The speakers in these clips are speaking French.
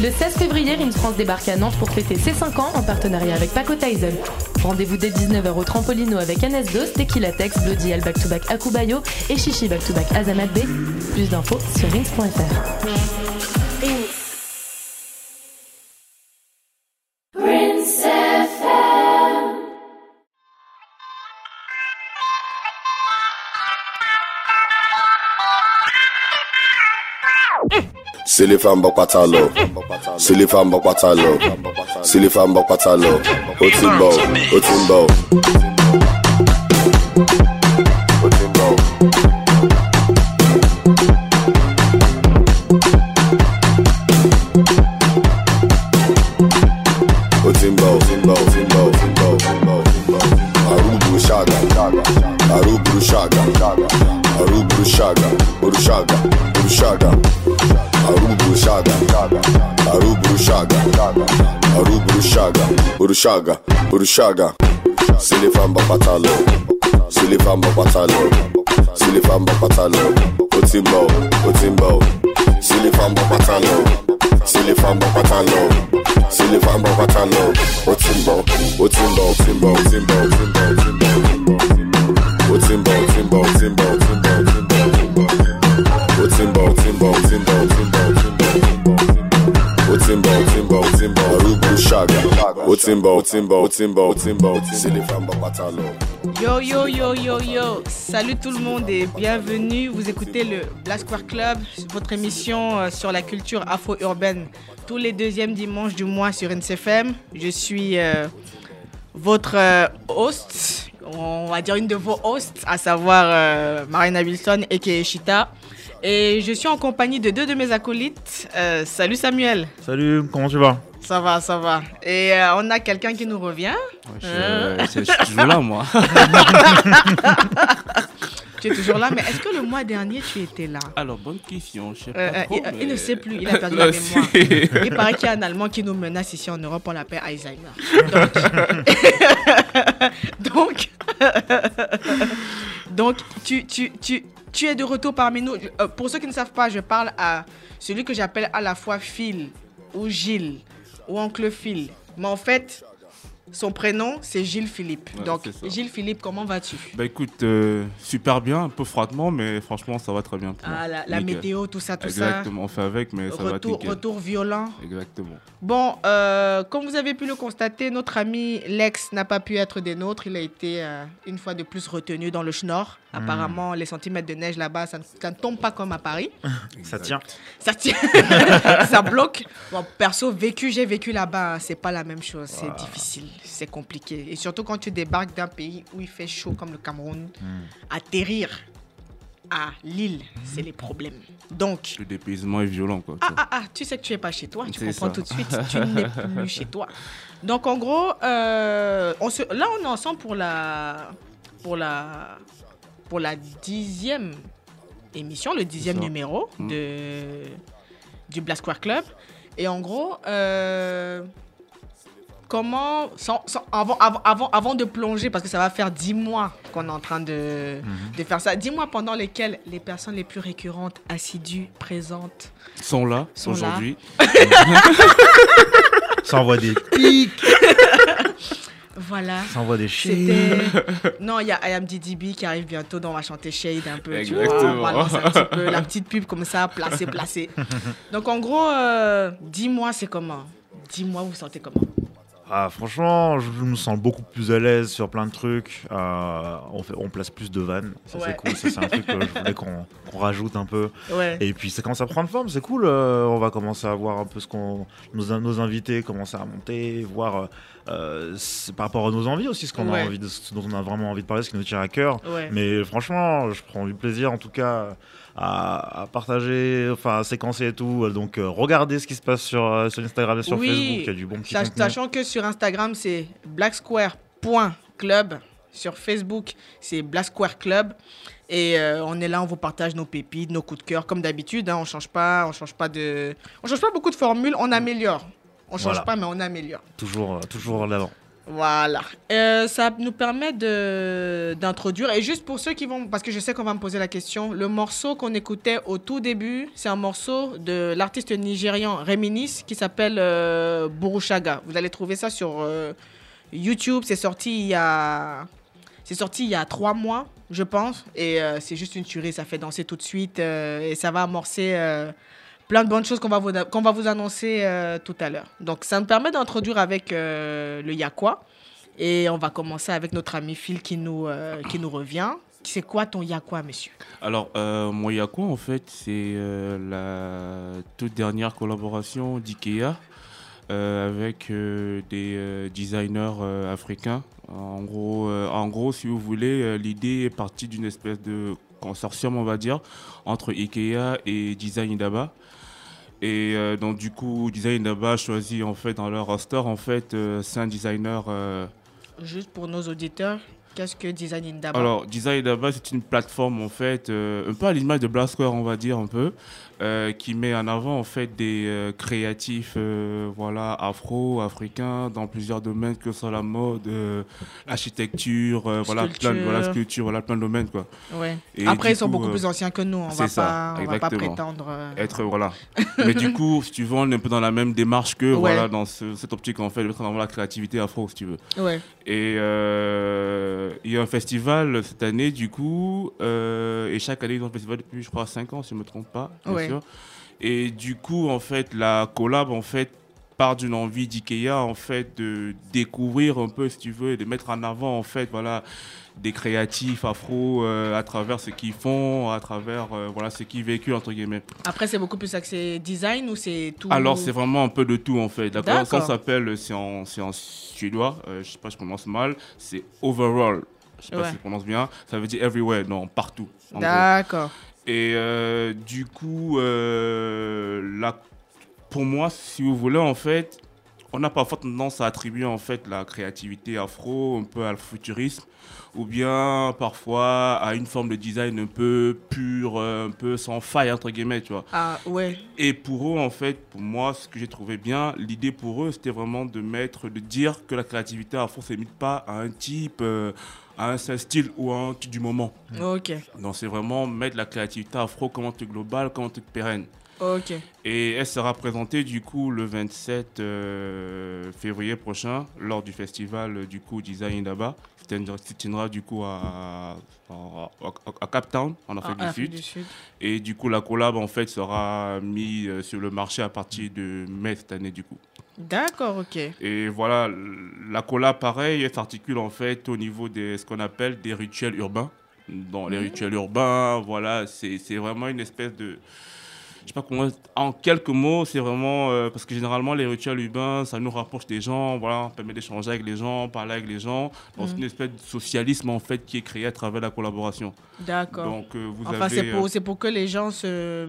Le 16 février, Rim France débarque à Nantes pour fêter ses 5 ans en partenariat avec Paco Tyson. Rendez-vous dès 19h au Trampolino avec NS2, Tequila Tex, Bloody Al Back to Back Akubayo et Chichi Back to Back Azamat B. Plus d'infos sur rins.fr. C'est les femmes bok patalo. C'est les femmes bok patalo. C'est les femmes bok patalo. Au timbo, au bapatalo. Au timbo, au timbo. C'est les femmes bapatalo, c'est les femmes bapatalo, c'est les femmes bapatalo. Au timbo, au timbo, timbo, timbo, timbo, timbo, timbo. Au timbo, timbo, timbo, timbo, timbo, timbo. C'est les femmes. Yo yo yo yo yo, salut tout le monde et bienvenue. Vous écoutez le Black Square Club, votre émission euh, sur la culture afro-urbaine, tous les deuxièmes dimanches du mois sur NCFM. Je suis euh, votre euh, host, on va dire une de vos hosts, à savoir euh, Marina Wilson et Keishita. Et je suis en compagnie de deux de mes acolytes. Euh, salut Samuel. Salut, comment tu vas? Ça va, ça va. Et euh, on a quelqu'un qui nous revient. Je, Hein je suis toujours là, moi. Tu es toujours là, mais est-ce que le mois dernier tu étais là? Alors, bonne question. Je sais Euh, pas euh, trop, il, il ne sait plus, il a perdu Là la mémoire. Il paraît qu'il y a un Allemand qui nous menace ici en Europe, on l'appelle Alzheimer. Donc, donc, donc tu, tu, tu, tu es de retour parmi nous. Euh, pour ceux qui ne savent pas, je parle à celui que j'appelle à la fois Phil ou Gilles ou Oncle Phil. Mais en fait, son prénom, c'est Gilles Philippe. Ouais, donc, ça. Gilles Philippe, comment vas-tu? Bah écoute, euh, super bien, un peu froidement, mais franchement, ça va très bien. pour Ah, la, météo, tout ça, tout Exactement, on fait avec, mais ça. ça va Retour, nickel. retour violent. Exactement. Bon, euh, comme vous avez pu le constater, notre ami Lex n'a pas pu être des nôtres. Il a été euh, une fois de plus retenu dans le Schnorr. Apparemment, les centimètres de neige là-bas, ça, ne- ça ne tombe pas comme à Paris. Ça tient. Ça tient, ça bloque. Bon, perso, vécu, j'ai vécu là-bas, hein, c'est pas la même chose. C'est difficile, c'est compliqué. Et surtout quand tu débarques d'un pays où il fait chaud comme le Cameroun, atterrir à Lille, c'est les problèmes. Donc, Le dépaysement est violent, quoi. ah, ah, ah, tu sais que tu es pas chez toi, tu comprends ça. tout de suite, tu n'es plus chez toi. Donc en gros, euh, on se, là on est ensemble pour la, pour la, pour la dixième émission, le dixième numéro Mm. de, du Black Square Club. Et en gros, euh, comment, sans- sans- avant, avant, avant, avant de plonger, parce que ça va faire dix mois qu'on est en train de, de faire ça, dix mois pendant lesquels les personnes les plus récurrentes, assidues, présentes, sont là, Sont aujourd'hui. Ça envoie des pics, Voilà. ça envoie des. C'était. Non, il y a I Am DDB qui arrive bientôt, donc on va chanter Shade un peu. Tu vois, Exactement. on balance un petit peu la petite pub comme ça, placée, placée. Donc en gros, euh, dis-moi, c'est comment? Dis-moi, vous sentez comment? Ah, franchement, je me sens beaucoup plus à l'aise sur plein de trucs. Euh, on, fait, on place plus de vannes, ça Ouais. c'est cool. Ça, c'est un truc que je voulais qu'on rajoute un peu. Ouais. Et puis ça commence à prendre forme, c'est cool. euh, on va commencer à voir un peu ce qu'on nos, nos invités commencer à monter, voir euh, c'est par rapport à nos envies aussi, ce qu'on Ouais. a envie de, ce dont on a vraiment envie de parler, ce qui nous tient à cœur. Ouais. Mais franchement, je prends du plaisir en tout cas à, à partager, enfin à séquencer et tout. Donc euh, regardez ce qui se passe sur, euh, sur Instagram et sur Oui. Facebook, il y a du bon petit Sach- contenu. Sachant que sur Instagram, c'est blacksquare.club. Sur Facebook, c'est Black Square Club. Et euh, on est là, on vous partage nos pépites, nos coups de cœur, comme d'habitude. hein, on change pas, on change pas de, on change pas beaucoup de formules, on améliore. On change Voilà. pas, mais on améliore. Toujours, euh, toujours en avant. Voilà. Euh, ça nous permet d'introduire. Et juste pour ceux qui vont, parce que je sais qu'on va me poser la question, le morceau qu'on écoutait au tout début, c'est un morceau de l'artiste nigérian Reminis qui s'appelle euh, Burushaga. Vous allez trouver ça sur euh, YouTube. C'est sorti il y a, c'est sorti il y a trois mois, je pense. Et c'est juste une tuerie. Ça fait danser tout de suite et ça va amorcer. Plein de bonnes choses qu'on va vous, annoncer euh, tout à l'heure. Donc, ça me permet d'introduire avec euh, le Yakwa. Et on va commencer avec notre ami Phil qui nous, euh, revient. C'est quoi ton Yakwa, monsieur? Alors, mon Yakwa, en fait, c'est la toute dernière collaboration d'IKEA avec des designers africains. En gros, si vous voulez, l'idée est partie d'une espèce de consortium, on va dire, entre IKEA et Design Indaba. Et euh, donc, du coup, Design Indaba a choisi, en fait, dans leur roster, en fait, euh, cinq designers euh, Juste pour nos auditeurs, qu'est-ce que Design Indaba Alors, Design Daba, c'est une plateforme, en fait, euh, un peu à l'image de Blast Square, on va dire, un peu, euh, qui met en avant, en fait, des euh, créatifs, euh, voilà, afro, africains, dans plusieurs domaines, que ce soit la mode, l'architecture, voilà, plein, voilà, Sculpture. voilà, plein de domaines, quoi. Ouais. Et Après, ils sont coup, beaucoup plus anciens que nous. On va ça, pas, on va pas prétendre. Être, voilà. Mais du coup, si tu veux, on est un peu dans la même démarche que, Ouais. voilà, dans ce- cette optique, en fait, de mettre en avant la créativité afro, si tu veux. Ouais. Et il y a un festival cette année, du coup, et chaque année, ils ont un festival depuis, je crois, 5 ans, si je ne me trompe pas, Ouais. sûr. Et du coup, en fait, la collab, en fait, part d'une envie d'IKEA, en fait, de découvrir un peu, si tu veux, et de mettre en avant, en fait, voilà, des créatifs afro euh, à travers ce qu'ils font, à travers, euh, voilà, ce qu'ils véhiculent, entre guillemets. Après, c'est beaucoup plus axé design ou c'est tout? Alors, c'est vraiment un peu de tout, en fait. D'accord Ça D'accord. s'appelle, c'est en, en suédois, euh, je sais pas si je prononce mal, c'est overall. Je sais pas si je prononce bien. Ça veut dire everywhere, non, partout. D'accord. Et euh, du coup, euh, la- pour moi, si vous voulez, en fait, on a parfois tendance à attribuer en fait la créativité afro un peu à le futurisme, ou bien parfois à une forme de design un peu pure, euh, un peu sans faille entre guillemets, tu vois. Ah, ouais. Et pour eux, en fait, pour moi, ce que j'ai trouvé bien, l'idée pour eux, c'était vraiment de mettre, de dire que la créativité afro ne se limite pas à un type, euh, à un style ou à un du moment. Ok. Donc c'est vraiment mettre la créativité afro comme un truc global, comme un truc pérenne. Ok. Et elle sera présentée du coup le 27 euh, février prochain lors du festival euh, du coup Design Indaba. qui tiendra- qui tiendra du coup à, à, Cape Town en Afrique Ah, du Afrique Sud. du Sud. Et du coup la collab en fait sera mise euh, sur le marché à partir de mai cette année du coup. D'accord, ok. Et voilà, la collab pareil, elle s'articule en fait au niveau de ce qu'on appelle des rituels urbains. Dans les rituels urbains, voilà, c'est vraiment une espèce de. Je sais pas comment. En quelques mots, c'est vraiment. euh, parce que généralement, les rituels urbains, ça nous rapproche des gens, voilà, on permet d'échanger avec les gens, parler avec les gens. Donc, c'est une espèce de socialisme en fait qui est créé à travers la collaboration. D'accord. Donc, euh, vous Enfin, avez. c'est pour, euh, c'est pour que les gens se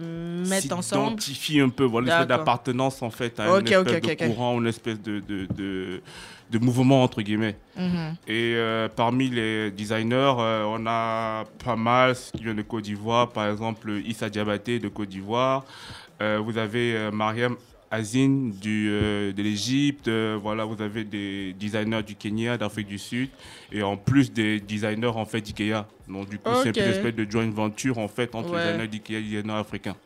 mettent ensemble. s'identifie un peu, voilà, une espèce d'appartenance en fait à Ok, une espèce de ok. courant, une espèce de, de, de, de mouvement entre guillemets. Mhm. Et euh, parmi les designers, euh, on a pas mal qui viennent de Côte d'Ivoire, par exemple Issa Diabaté de Côte d'Ivoire. Euh, vous avez Mariam Azine du, de l'Égypte. Voilà, vous avez des designers du Kenya, d'Afrique du Sud, et en plus des designers en fait d'IKEA. Donc du coup, c'est Ok. une espèce de joint venture en fait entre Ouais. designers d'IKEA et designers africains.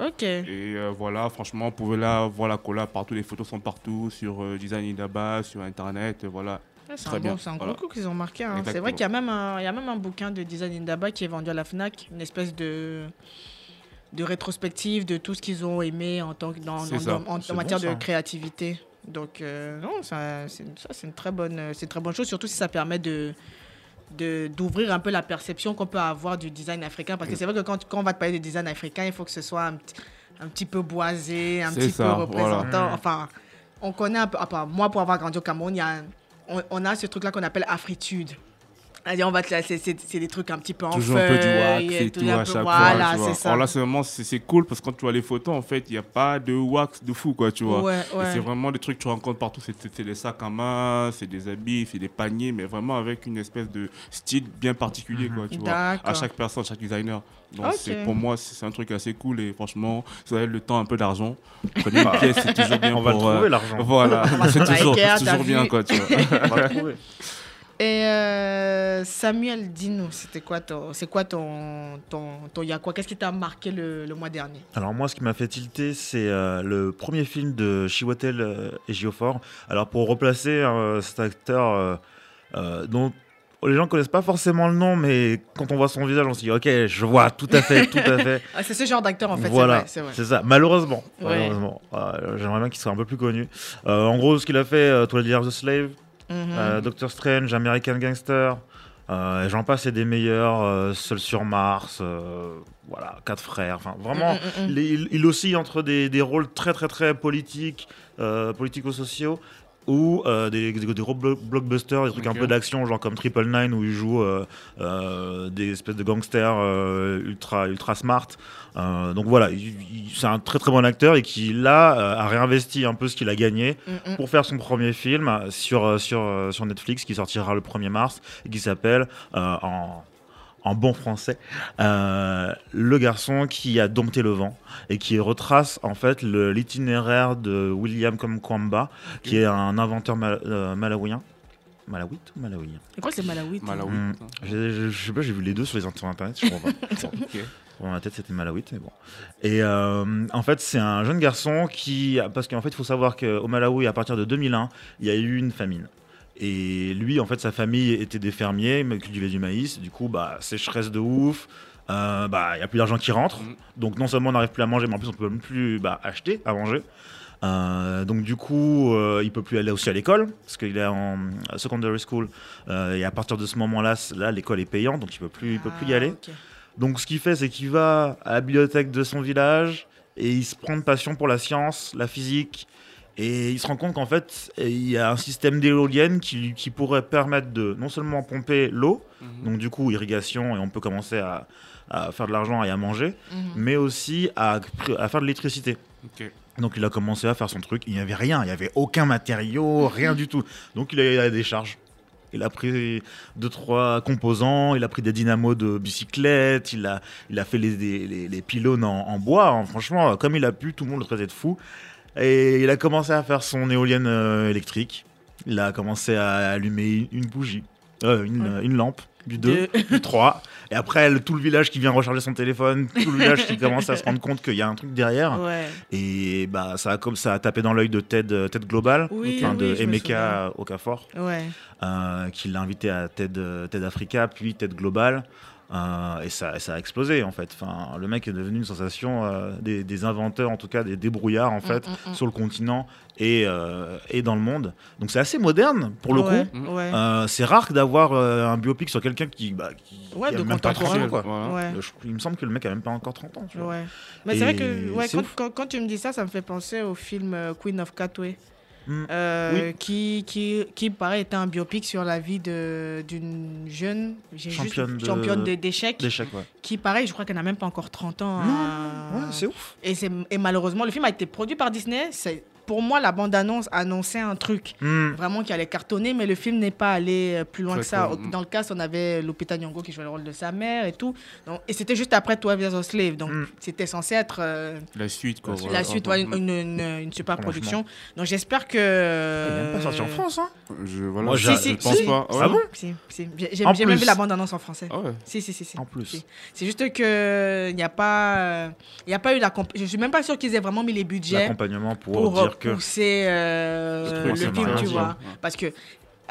Ok. Et euh, voilà, franchement, vous pouvez là voir la collab partout, les photos sont partout sur euh, Design Indaba, sur internet, euh, voilà. Ah, c'est Très un, bien, bon, c'est un voilà. gros coup qu'ils ont marqué. hein. C'est vrai qu'il y, a même un- il y a même un bouquin de Design Indaba qui est vendu à la FNAC, une espèce de, de rétrospective de tout ce qu'ils ont aimé en, tant que dans, en- matière bon, de créativité. Donc, euh, non, ça, c'est une, très bonne, c'est une très bonne chose, surtout si ça permet de- d'ouvrir un peu la perception qu'on peut avoir du design africain. Parce que c'est vrai que quand, quand on va te parler de design africain, il faut que ce soit un, petit- un petit peu boisé, un petit ça, peu représentant. Mhm. Enfin, on connaît un peu, enfin, moi pour avoir grandi au Cameroun, il y a un- on, on a ce truc-là qu'on appelle afritude. Allez, on va te c'est- c'est des trucs un petit peu en toujours un peu du wax et tout à chaque Voilà, fois. tu vois. c'est ça. Alors là, c'est vraiment c'est c'est cool parce que quand tu vois les photos, en fait, il n'y a pas de wax de fou, quoi, tu vois. Ouais, Et ouais. C'est vraiment des trucs que tu rencontres partout. C'est c'est des sacs à main, c'est des habits, c'est des paniers, mais vraiment avec une espèce de style bien particulier, quoi, tu vois. À chaque personne, chaque designer. Donc c'est- pour moi, c'est un truc assez cool et franchement, si vous avez le temps, un peu d'argent, prenez une pièce, c'est toujours bien On va le pour, euh, trouver l'argent. Voilà, c'est toujours, toujours bien, vu. quoi, tu vois. On va le trouver. Et euh, Samuel, dis-nous, c'était quoi ton, c'est quoi ton, ton, ton y a quoi? Qu'est-ce qui t'a marqué le, le mois dernier? Alors moi, ce qui m'a fait tilter, c'est euh, le premier film de Chiwetel euh, et. Alors pour replacer euh, cet acteur dont les gens connaissent pas forcément le nom, mais quand on voit son visage, on se dit ok, je vois tout à fait, tout à fait. Ah, C'est ce genre d'acteur en fait, voilà, c'est ça. Malheureusement, Ouais. malheureusement. Euh, j'aimerais bien qu'il soit un peu plus connu. Euh, en gros, ce qu'il a fait, euh, Years a Slave. Euh, Doctor Strange, American Gangster, euh, et j'en passe et des meilleurs, euh, Seul sur Mars, euh, voilà, Quatre frères, enfin vraiment, Mm, mm, mm, il, il- il oscille entre des, des rôles très très très politiques, politico-sociaux, ou des, des, des gros blo- blockbusters, des trucs un peu d'action, genre comme Triple Nine où il joue des espèces de gangsters ultra ultra smart. Euh, donc voilà, il- il- c'est un très très bon acteur et qui là euh, a réinvesti un peu ce qu'il a gagné Mm, mm. pour faire son premier film sur, euh, sur, sur Netflix qui sortira le 1er mars et qui s'appelle euh, en, en bon français euh, Le garçon qui a dompté le vent et qui retrace en fait l'itinéraire de William Kamkwamba qui est un inventeur mal- euh, malawien. Malawite ou malawien? Et quoi c'est Malawi toi Malawi. Hmm. Je je sais pas, j'ai vu les deux sur les internet, je crois pas. Ok. Dans ma tête, c'était Malawite, mais bon. Et euh, en fait, c'est un jeune garçon qui. Parce qu'en fait, il faut savoir qu'au Malawi, à partir de 2001, il y a eu une famine. Et lui, en fait, sa famille était des fermiers, mais cultivaient du maïs. Du coup, bah, sécheresse de ouf. Euh, bah, il n'y a plus d'argent qui rentre. Mhm. Donc, non seulement on n'arrive plus à manger, mais en plus, on peut même plus bah, acheter à manger. Euh, donc du coup, euh, il peut plus aller aussi à l'école parce qu'il est en secondary school euh, et à partir de ce moment-là, là l'école est payante, donc il peut plus, il peut plus y Ah, aller. Donc ce qu'il fait, c'est qu'il va à la bibliothèque de son village et il se prend de passion pour la science, la physique. Et il se rend compte qu'en fait, il y a un système d'éoliennes qui, pourrait permettre de non seulement pomper l'eau, Mhm. donc du coup irrigation, et on peut commencer à, à faire de l'argent et à manger, Mhm. mais aussi à, à faire de l'électricité. Donc il a commencé à faire son truc. Il n'y avait rien, il n'y avait aucun matériau, rien du tout. Donc il a, il a des charges. Il a pris deux trois composants, il a pris des dynamos de bicyclette, il a, il a fait les, les, pylônes en, en bois. hein. Franchement, comme il a pu, tout le monde le traitait de fou. Et il a commencé à faire son éolienne euh, électrique. Il a commencé à allumer une bougie, euh, une, Ouais. une lampe, du 2, Deux. du 3. Et après, le- tout le village qui vient recharger son téléphone, tout le village qui commence à se rendre compte qu'il y a un truc derrière. Ouais. Et bah, ça a, comme ça a tapé dans l'œil de Ted, euh, Ted Global, Oui, enfin, oui, de souviens. Emeka Okafor, Ouais. euh, qui l'a invité à TED, euh, TED Africa, puis TED Global. Euh, et ça, ça a explosé en fait. Enfin, le mec est devenu une sensation euh, des, des inventeurs, en tout cas des débrouillards en fait, Mm, mm, mm. sur le continent et, euh, et dans le monde. Donc c'est assez moderne pour le ouais. coup. Ouais. C'est rare d'avoir euh, un biopic sur quelqu'un qui, bah, qui, Ouais, qui a même pas 30 contemporain. ans. Quoi. Voilà. Ouais. Je- il me semble que le mec a même pas encore 30 ans. tu vois. Ouais. Mais c'est vrai que quand, quand, quand tu me dis ça, ça me fait penser au film Queen of Katwe. Mm. euh, qui, qui, qui paraît était un biopic sur la vie d'une jeune juste- Championne de- championne d'échecs ouais. qui pareil je crois qu'elle n'a même pas encore 30 ans hein. Ouais, c'est ouf. et, malheureusement le film a été produit par Disney c'est pour moi la bande annonce annonçait un truc Hmm. vraiment qui allait cartonner mais le film n'est pas allé euh, plus loin que ça dans le cas on avait Lupita Nyong'o qui jouait le rôle de sa mère et tout Donc, et c'était juste après 12 Years a Slave donc Mm. c'était censé être euh, La suite, quoi. La suite, ouais, une, une- une- une super production. Donc j'espère que. Il est même pas sorti en France, hein Je, voilà, Moi, je, Si, pense si. pas. Ah bon Si, si. J'ai même vu la bande-annonce en français. Ah ouais. Si, si, si, si. En plus. Si. C'est juste que il n'y a pas, euh, il y a pas eu la. Je suis même pas sûr qu'ils aient vraiment mis les budgets L'accompagnement pour, pour dire que. pousser euh, le c'est film, tu vois. Parce que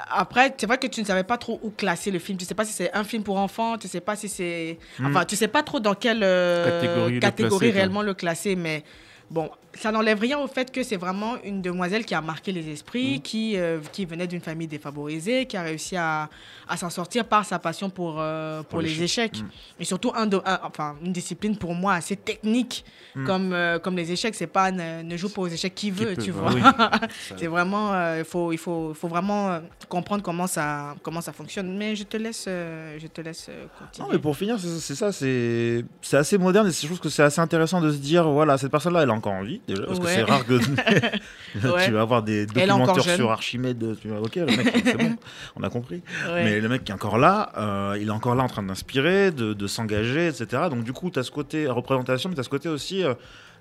après, c'est vrai que tu ne savais pas trop où classer le film. Tu sais pas si c'est un film pour enfants, tu sais pas si c'est. Mm. Enfin, tu sais pas trop dans quelle euh, Catégorie le classer, réellement le classer, mais Bon, ça n'enlève rien au fait que c'est vraiment une demoiselle qui a marqué les esprits, Mm. qui, euh, qui venait d'une famille défavorisée, qui a réussi à, à s'en sortir par sa passion pour, euh, pour, Pour les échecs. Mm. Et surtout, un un- enfin, une discipline pour moi assez technique, Mm. comme, euh, comme les échecs. C'est pas ne, ne joue pas aux échecs qui veut, peut, tu bah vois. oui. c'est vraiment, il faut, il faut, faut vraiment comprendre comment ça, comment ça fonctionne. Mais je te laisse, je te laisse continuer. Non, mais pour finir, c'est ça, c'est c'est assez moderne et je trouve que c'est assez intéressant de se dire, voilà, cette personne-là, elle a encore envie, déjà, parce que c'est rare que Ouais. tu vas avoir des documentaires sur Archimède, tu vas, ok, le mec, c'est bon, on a compris. Ouais. Mais le mec qui est encore là, euh, il est encore là en train d'inspirer, de, de s'engager, etc. Donc du coup, tu as ce côté représentation, mais tu as ce côté aussi... euh,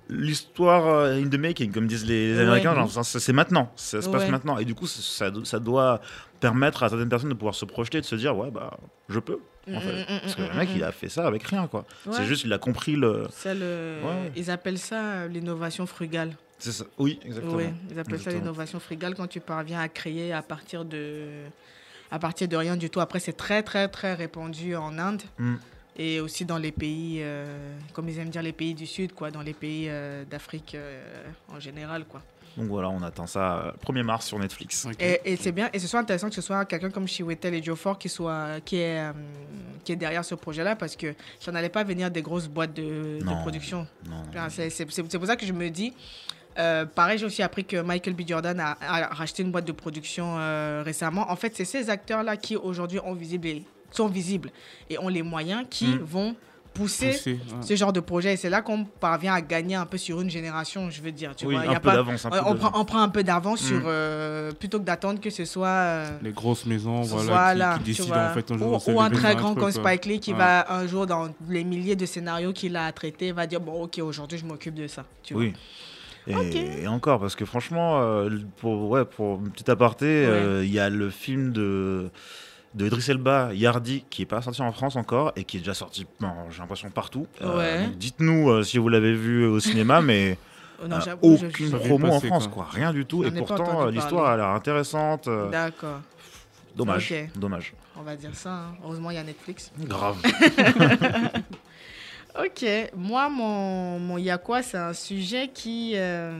L'histoire euh, in the making, comme disent les, les Ouais. Américains, genre, c'est maintenant, ça se passe Ouais. maintenant. Et du coup, ça, ça doit permettre à certaines personnes de pouvoir se projeter, de se dire, ouais, bah, je peux, en fait. Mm, mm, Parce que mm, le mec, il a fait ça avec rien, quoi. Ouais. C'est juste, il a compris le. C'est le- Ouais. Ils appellent ça euh, l'innovation frugale. C'est ça. Oui, exactement. Oui, ils appellent ça l'innovation frugale quand tu parviens à créer à partir de, à partir de rien du tout. Après, c'est très, très, très répandu en Inde et aussi dans les pays, euh, comme ils aiment dire, les pays du Sud, quoi, dans les pays euh, d'Afrique euh, en général, quoi. Donc voilà, on attend ça euh, 1er mars sur Netflix. Et, et c'est bien, et ce soit intéressant que ce soit quelqu'un comme Chiwetel et qui soit, qui est, euh, qui est derrière ce projet-là, parce que ça n'allait pas venir des grosses boîtes de, de Non. production. Non. C'est pour ça que je me dis. euh, pareil, j'ai aussi appris que Michael B. Jordan a, a racheté une boîte de production euh, récemment. En fait, c'est ces acteurs-là qui aujourd'hui ont visible et- sont visibles et ont les moyens qui Mm. vont pousser, ouais. ce genre de projet. Et c'est là qu'on parvient à gagner un peu sur une génération, je veux dire. Tu Oui, vois, y un a peu pas- d'avance. un peu on, prend, on prend un peu d'avance Mm. sur euh, plutôt que d'attendre que ce soit. euh, Les grosses maisons, voilà, voilà, qui, qui décident vois. en fait un ou, jour un très grand comme. Spike Lee qui Ouais. va un jour dans les milliers de scénarios qu'il a à traiter va dire bon ok aujourd'hui je m'occupe de ça tu vois. Oui. Et, Ok. et encore, parce que franchement, euh, pour, ouais, pour un petit aparté, euh, il y a le film de, de Idris Elba, Yardi, qui est pas sorti en France encore et qui est déjà sorti, bon, j'ai l'impression, partout. Euh, Ouais. Dites-nous euh, si vous l'avez vu au cinéma, mais Oh, non, euh, aucune promo en France, quoi. quoi. Rien du tout. Et pourtant, euh, l'histoire a l'air intéressante. euh, D'accord, dommage. Dommage. on va dire ça. hein. Heureusement il y a Netflix. Grave. Ok, moi mon mon y a quoi c'est un sujet qui euh,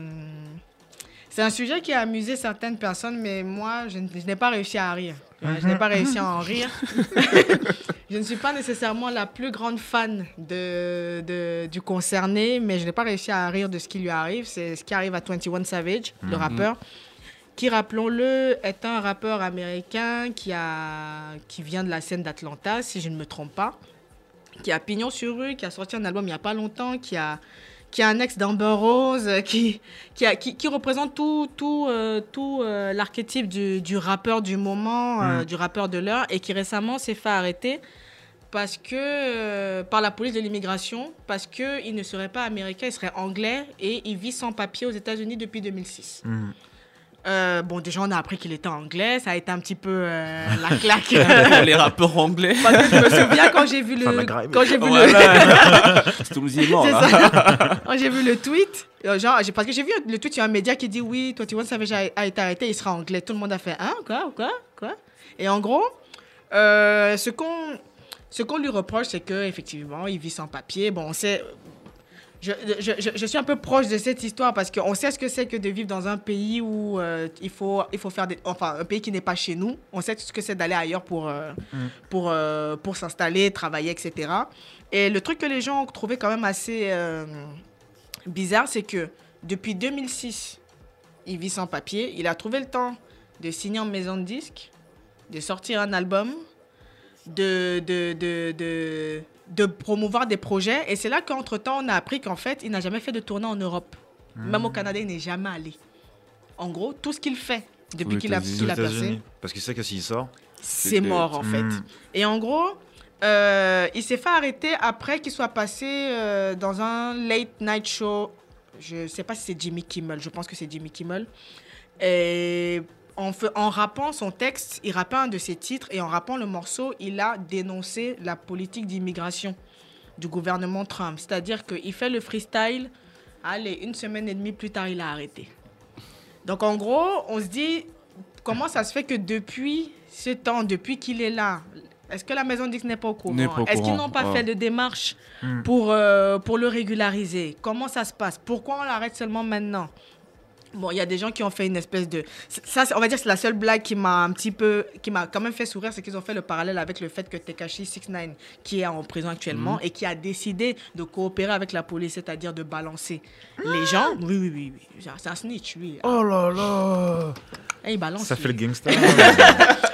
c'est un sujet qui a amusé certaines personnes mais moi je n'ai pas réussi à rire. Je n'ai pas réussi à en rire. je ne suis pas nécessairement la plus grande fan de, de- du concerné, mais je n'ai pas réussi à rire de ce qui lui arrive. C'est ce qui arrive à 21 Savage, le Mhm. rappeur, qui, rappelons-le, est un rappeur américain qui, a, qui vient de la scène d'Atlanta, si je ne me trompe pas, qui a pignon sur rue, qui a sorti un album il n'y a pas longtemps, qui a qui a un ex d'Amber Rose, euh, qui, qui, a- qui, qui représente tout, tout, euh, tout euh, l'archétype du, du rappeur du moment, euh, Mm. du rappeur de l'heure, et qui récemment s'est fait arrêter parce que, par la police de l'immigration, parce qu'il ne serait pas américain, il serait anglais, et il vit sans papier aux États-Unis depuis 2006. Mhm. Euh, bon, déjà, on a appris qu'il était anglais, ça a été un petit peu euh, la claque. Pour les rappeurs anglais. Parce que je me souviens quand j'ai vu le, Enfin, quand j'ai vu le, là. ça. Quand j'ai vu le tweet, euh, genre, parce que j'ai vu le tweet sur un média qui dit oui, toi, tu vois, Savage a, a été arrêté, il sera anglais. Tout le monde a fait hein, quoi, quoi, quoi? Et en gros, euh, ce qu'on ce qu'on lui reproche, c'est qu'effectivement, il vit sans papier. Bon, on sait. Je, je, je, je suis un peu proche de cette histoire parce qu'on sait ce que c'est que de vivre dans un pays où euh, il, faut, il faut faire des. Enfin, un pays qui n'est pas chez nous. On sait ce que c'est d'aller ailleurs pour, euh, pour, euh, pour s'installer, travailler, etc. Et le truc que les gens ont trouvé quand même assez bizarre, c'est que depuis 2006, il vit sans papier. Il a trouvé le temps de signer en maison de disque, de sortir un album, de, de, de, de, de promouvoir des projets. Et c'est là qu'entre-temps, on a appris qu'en fait, il n'a jamais fait de tournée en Europe. Même au Canada, il n'est jamais allé. En gros, tout ce qu'il fait depuis qu'il a, a États-Unis. Parce qu'il sait que s'il sort. c'est mort en fait. Mhm. Et en gros, euh, il s'est fait arrêter après qu'il soit passé euh, dans un late night show. Je sais pas si c'est Jimmy Kimmel, je pense que c'est Jimmy Kimmel. Et en, rappant son texte, il rappait un de ses titres et en rappant le morceau, il a dénoncé la politique d'immigration du gouvernement Trump. C'est-à-dire qu'il fait le freestyle, allez, une semaine et demie plus tard, il a arrêté. Donc en gros, on se dit, comment ça se fait que depuis ce temps, depuis qu'il est là, Est-ce que la maison Dix n'est pas au courant? Est-ce qu'ils n'ont pas ouais. fait de démarche Hmm. pour, euh, pour le régulariser? Comment ça se passe? Pourquoi on l'arrête seulement maintenant? Bon, il y a des gens qui ont fait une espèce de. Ça, on va dire que c'est la seule blague qui m'a un petit peu. qui m'a quand même fait sourire, c'est qu'ils ont fait le parallèle avec le fait que Tekashi 69, qui est en prison actuellement et qui a décidé de coopérer avec la police, c'est-à-dire de balancer les gens. Oui, oui, oui. oui. Genre, C'est un snitch, lui. Oh là là Et il balance. Ça lui. fait le gangster.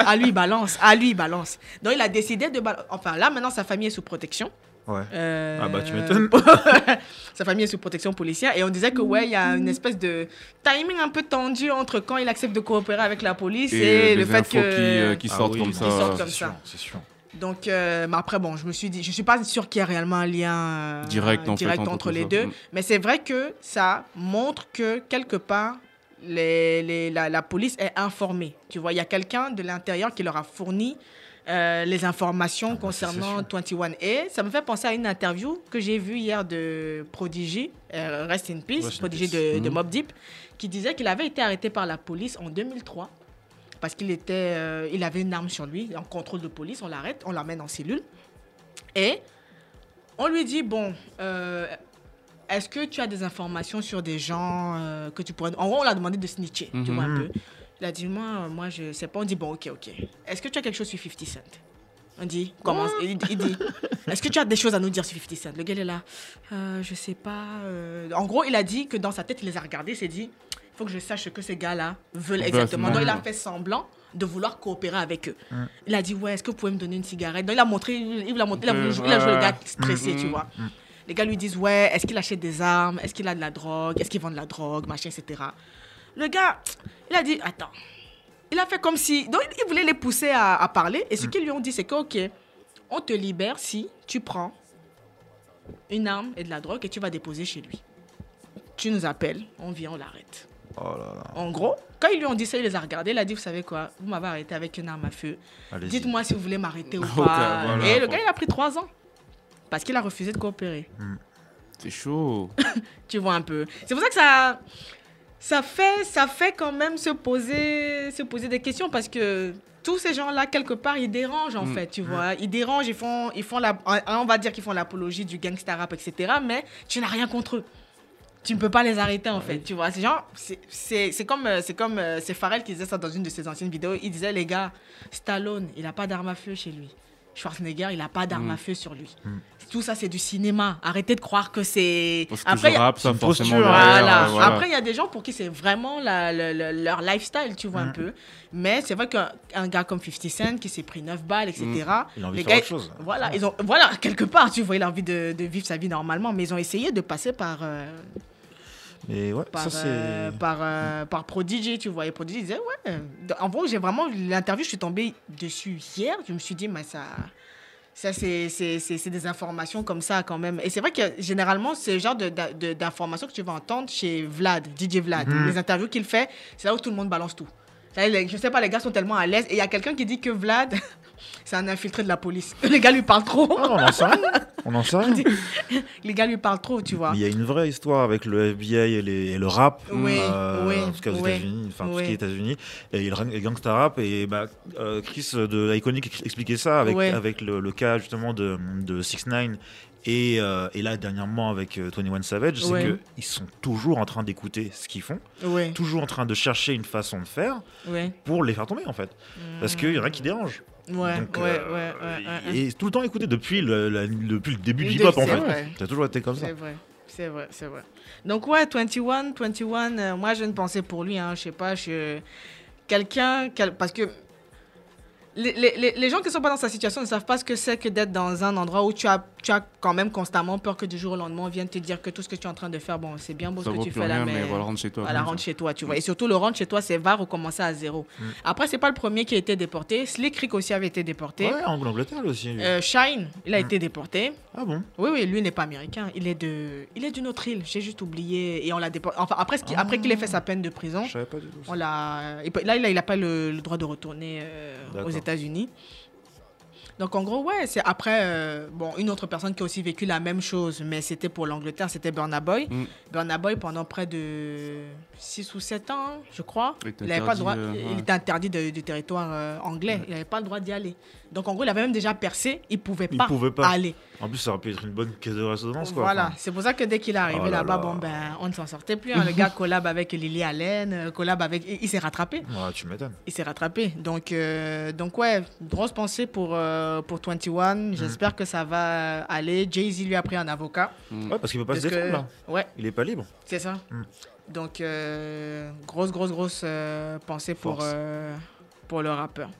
À lui, il balance. À lui, il balance. Donc, il a décidé de. Enfin, là, maintenant, sa famille est sous protection. Ouais. Euh, Ah bah, tu m'étonnes. Sa famille est sous protection policière. Et on disait que, ouais, il y a une espèce de timing un peu tendu entre quand il accepte de coopérer avec la police et, Et le fait que. qui, euh, qui Ah sortent oui, comme ça. Qui sortent comme c'est ça. sûr, C'est sûr. Donc, euh, mais après, bon, je me suis dit, je suis pas sûre qu'il y ait réellement un lien euh, Direct, en fait, direct entre les deux. Mm. Mais c'est vrai que ça montre que quelque part, les, les- la, la police est informée. Tu vois, il y a quelqu'un de l'intérieur qui leur a fourni euh, les informations concernant 21A. Ça me fait penser à une interview que j'ai vue hier de Prodigy, euh, Rest in Peace, Rest in Prodigy peace. de, de Mhm. Mob Deep, qui disait qu'il avait été arrêté par la police en 2003 parce qu'il était, euh, il avait une arme sur lui, en contrôle de police, on l'arrête, on l'emmène en cellule. Et on lui dit, bon, est-ce que tu as des informations sur des gens que tu pourrais... En gros, on l'a demandé de snitcher, tu Mhm. vois un peu. Il a dit, moi, euh, moi je sais pas. On dit, bon, ok, ok. Est-ce que tu as quelque chose sur 50 Cent? On dit, comment? Il, il dit, est-ce que tu as des choses à nous dire sur 50 Cent? Le gars il est là, euh, je sais pas. euh. En gros, il a dit que dans sa tête, il les a regardés, il s'est dit, il faut que je sache ce que ces gars-là veulent exactement. Donc, il a fait semblant de vouloir coopérer avec eux. Mm. Il a dit, ouais, est-ce que vous pouvez me donner une cigarette? Donc, il a montré, il, il a, montré, il a voulu il a joué le gars stressé, tu Mhm. vois. Les gars lui disent, ouais, est-ce qu'il achète des armes? Est-ce qu'il a de la drogue? Est-ce qu'il vend de la drogue? Machin, etc. Le gars, il a dit, attends. Il a fait comme si. Donc, il voulait les pousser à, à parler. Et ce qu'ils lui ont dit, c'est que, OK, on te libère si tu prends une arme et de la drogue et tu vas déposer chez lui. Tu nous appelles, on vient, on l'arrête. Oh là là. En gros, quand ils lui ont dit ça, il les a regardés. Il a dit, vous savez quoi Vous m'avez arrêté avec une arme à feu. Dites-moi si vous voulez m'arrêter ou pas. voilà. et le gars, il a pris trois ans. Parce qu'il a refusé de coopérer. C'est chaud. Tu vois un peu. C'est pour ça que ça, ça, fait, ça fait quand même se poser, se poser des questions parce que tous ces gens-là, quelque part, ils dérangent en Mm. fait, tu vois. Ils dérangent, ils font, ils font la, on va dire qu'ils font l'apologie du gangsta rap, etc. Mais tu n'as rien contre eux. Tu ne peux pas les arrêter en fait, tu vois. Ces gens, c'est- comme, euh, c'est comme, euh, c'est Pharrell qui disait ça dans une de ses anciennes vidéos. Il disait, les gars, Stallone, il n'a pas d'arme à feu chez lui. Schwarzenegger, il n'a pas d'arme Mm. à feu sur lui. Mm. Tout ça, c'est du cinéma. Arrêtez de croire que c'est. Après, il y a des gens pour qui c'est vraiment la- la- la- leur lifestyle, tu vois un Mm. peu. Mais c'est vrai qu'un un gars comme 50 Cent qui s'est pris 9 balles, etc. Il a envie les de faire gars, autre chose. Voilà, ils ont, voilà, quelque part, tu vois, il a envie de, de vivre sa vie normalement, mais ils ont essayé de passer par, euh, Ouais, par, ça euh, par, euh, par Prodigy, tu vois. Et Prodigy disait, ouais. euh, En gros, j'ai vraiment, l'interview, je suis tombée dessus hier. Je me suis dit, mais ça. Ça, c'est des informations comme ça, quand même. Et c'est vrai que généralement, c'est le genre d'informations que tu vas entendre chez Vlad, DJ Vlad. Mhm. Les interviews qu'il fait, c'est là où tout le monde balance tout. Je sais pas, les gars sont tellement à l'aise. Et il y a quelqu'un qui dit que Vlad, c'est un infiltré de la police. Les gars lui parlent trop. Ah, on en sait rien. On en sait rien. Les gars lui parlent trop, tu vois. Il y a une vraie histoire avec le FBI et, les- et le rap. Oui, euh, oui, en tout cas aux oui, États-Unis, enfin tout ce qui est États-unis, et il le gangsta rap. Et bah, euh, Chris de Iconic expliquait ça avec, avec le, le cas justement de, de 6 9 et, euh, et là dernièrement avec euh, 21 Savage, c'est Ouais. qu'ils sont toujours en train d'écouter ce qu'ils font, Ouais, toujours en train de chercher une façon de faire ouais. pour les faire tomber en fait. Parce qu'il y en a qui dérangent. Ouais, Donc, ouais, euh, ouais, ouais. Et tout le temps écouté depuis le, la- depuis le début du hip-hop en fait. vrai. Ça a toujours été comme ça. C'est vrai, c'est vrai, c'est vrai. Donc ouais, 21, 21, euh, moi je ne pensais pour lui, hein, je sais pas, je... quelqu'un, quel- parce que les, les- les- gens qui sont pas dans sa situation ne savent pas ce que c'est que d'être dans un endroit où tu as, tu as quand même constamment peur que du jour au lendemain on vienne te dire que tout ce que tu es en train de faire, bon, c'est bien beau Ça ce que tu fais là, rien, mais... mais voilà, rentre chez toi. Voilà, rentre chez toi, tu vois. Et surtout, le rentre chez toi, c'est va recommencer à zéro. Après, c'est pas le premier qui a été déporté. Slick Rick aussi avait été déporté. Ouais, en Angleterre aussi. lui. Euh, Shine, il a été déporté. Ah bon? Oui, oui, lui n'est pas américain. Il est de, il est d'une autre île. J'ai juste oublié et on l'a déporté. Enfin, après, après qu'il ait fait sa peine de prison, Je savais pas du tout. on l'a. Là, il a, il a pas le, le droit de retourner euh, aux D'accord. États-Unis. Donc en gros, ouais, c'est après, euh, bon, une autre personne qui a aussi vécu la même chose, mais c'était pour l'Angleterre, c'était Burna Boy. Mm. Burna Boy, pendant près de 6 ou 7 ans, je crois, Il n'avait pas le droit, interdit, il était interdit de- du territoire euh, anglais, il n'avait pas le droit d'y aller. Donc en gros, il avait même déjà percé, il pouvait Il pouvait pas. aller. En plus, ça aurait pu être une bonne caisse de résonance. Quoi. Voilà, c'est pour ça que dès qu'il est arrivé Oh là là-bas, là. bon ben, on ne s'en sortait plus. hein. Le gars collab avec Lily Allen, euh, collab avec, il, s'est rattrapé. ouais, tu m'étonnes. Il s'est rattrapé. Donc, euh, donc ouais, grosse pensée pour, euh, pour 21. Mm. J'espère que ça va aller. Jay-Z lui a pris un avocat. Ouais, parce qu'il peut pas Parce se défendre que- là. Ouais, Il est pas libre. c'est ça. Mm. Donc, euh, grosse, grosse, grosse euh, pensée pour, Force. euh, pour le rappeur.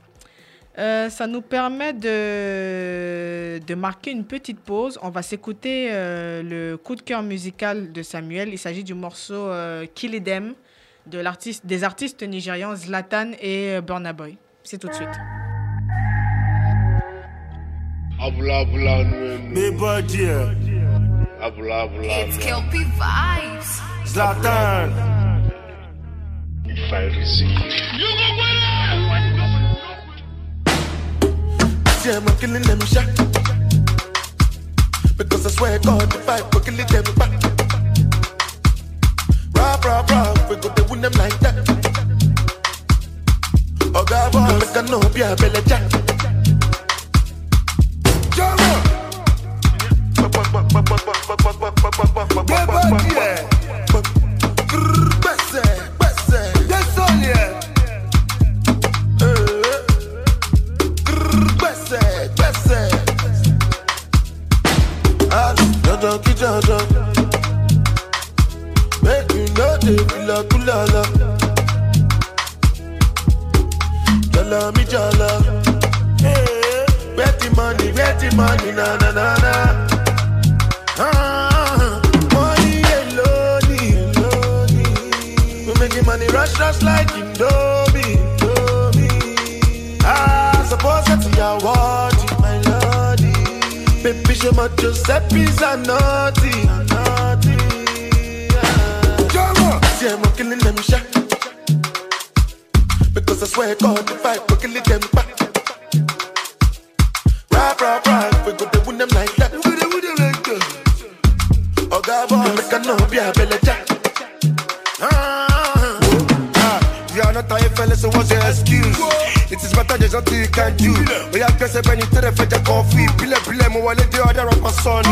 Euh, ça nous permet de, de marquer une petite pause. On va s'écouter euh, le coup de cœur musical de Samuel. Il s'agit du morceau euh, Kill de l'artiste, des artistes nigérians Zlatan et euh, Burna Boy. C'est tout de suite. Abula See, I'm killing them shot. Because I swear God, if I go kill them back. Rah, rah, rah, we go to win them like that. Oh, God, boy, make a no be a belly jack. Jama! Gbèsè, gbèsè, down, get down. Make me know they be la kulala. Jala eh, mi jala. the money, Where the money, na na na na. Ah, money alone. We making money rush, rush like Indomie. Ah, suppose that's your one. Baby, show my Giuseppe's a naughty, naughty. Ah. See, I'm killing them shot. Because I swear God, if I go kill them back. Rap, rap, rap, we go to win them like that. We go to win them like that. Oh, God, boy, make a no be a belly jack. Ah, Ah, you are not a fella, so what's your excuse? It is J'entends des gens qui can't Oya pèse pénétrer, fais des conflits. Pile, pile, mon wallet de order of my son.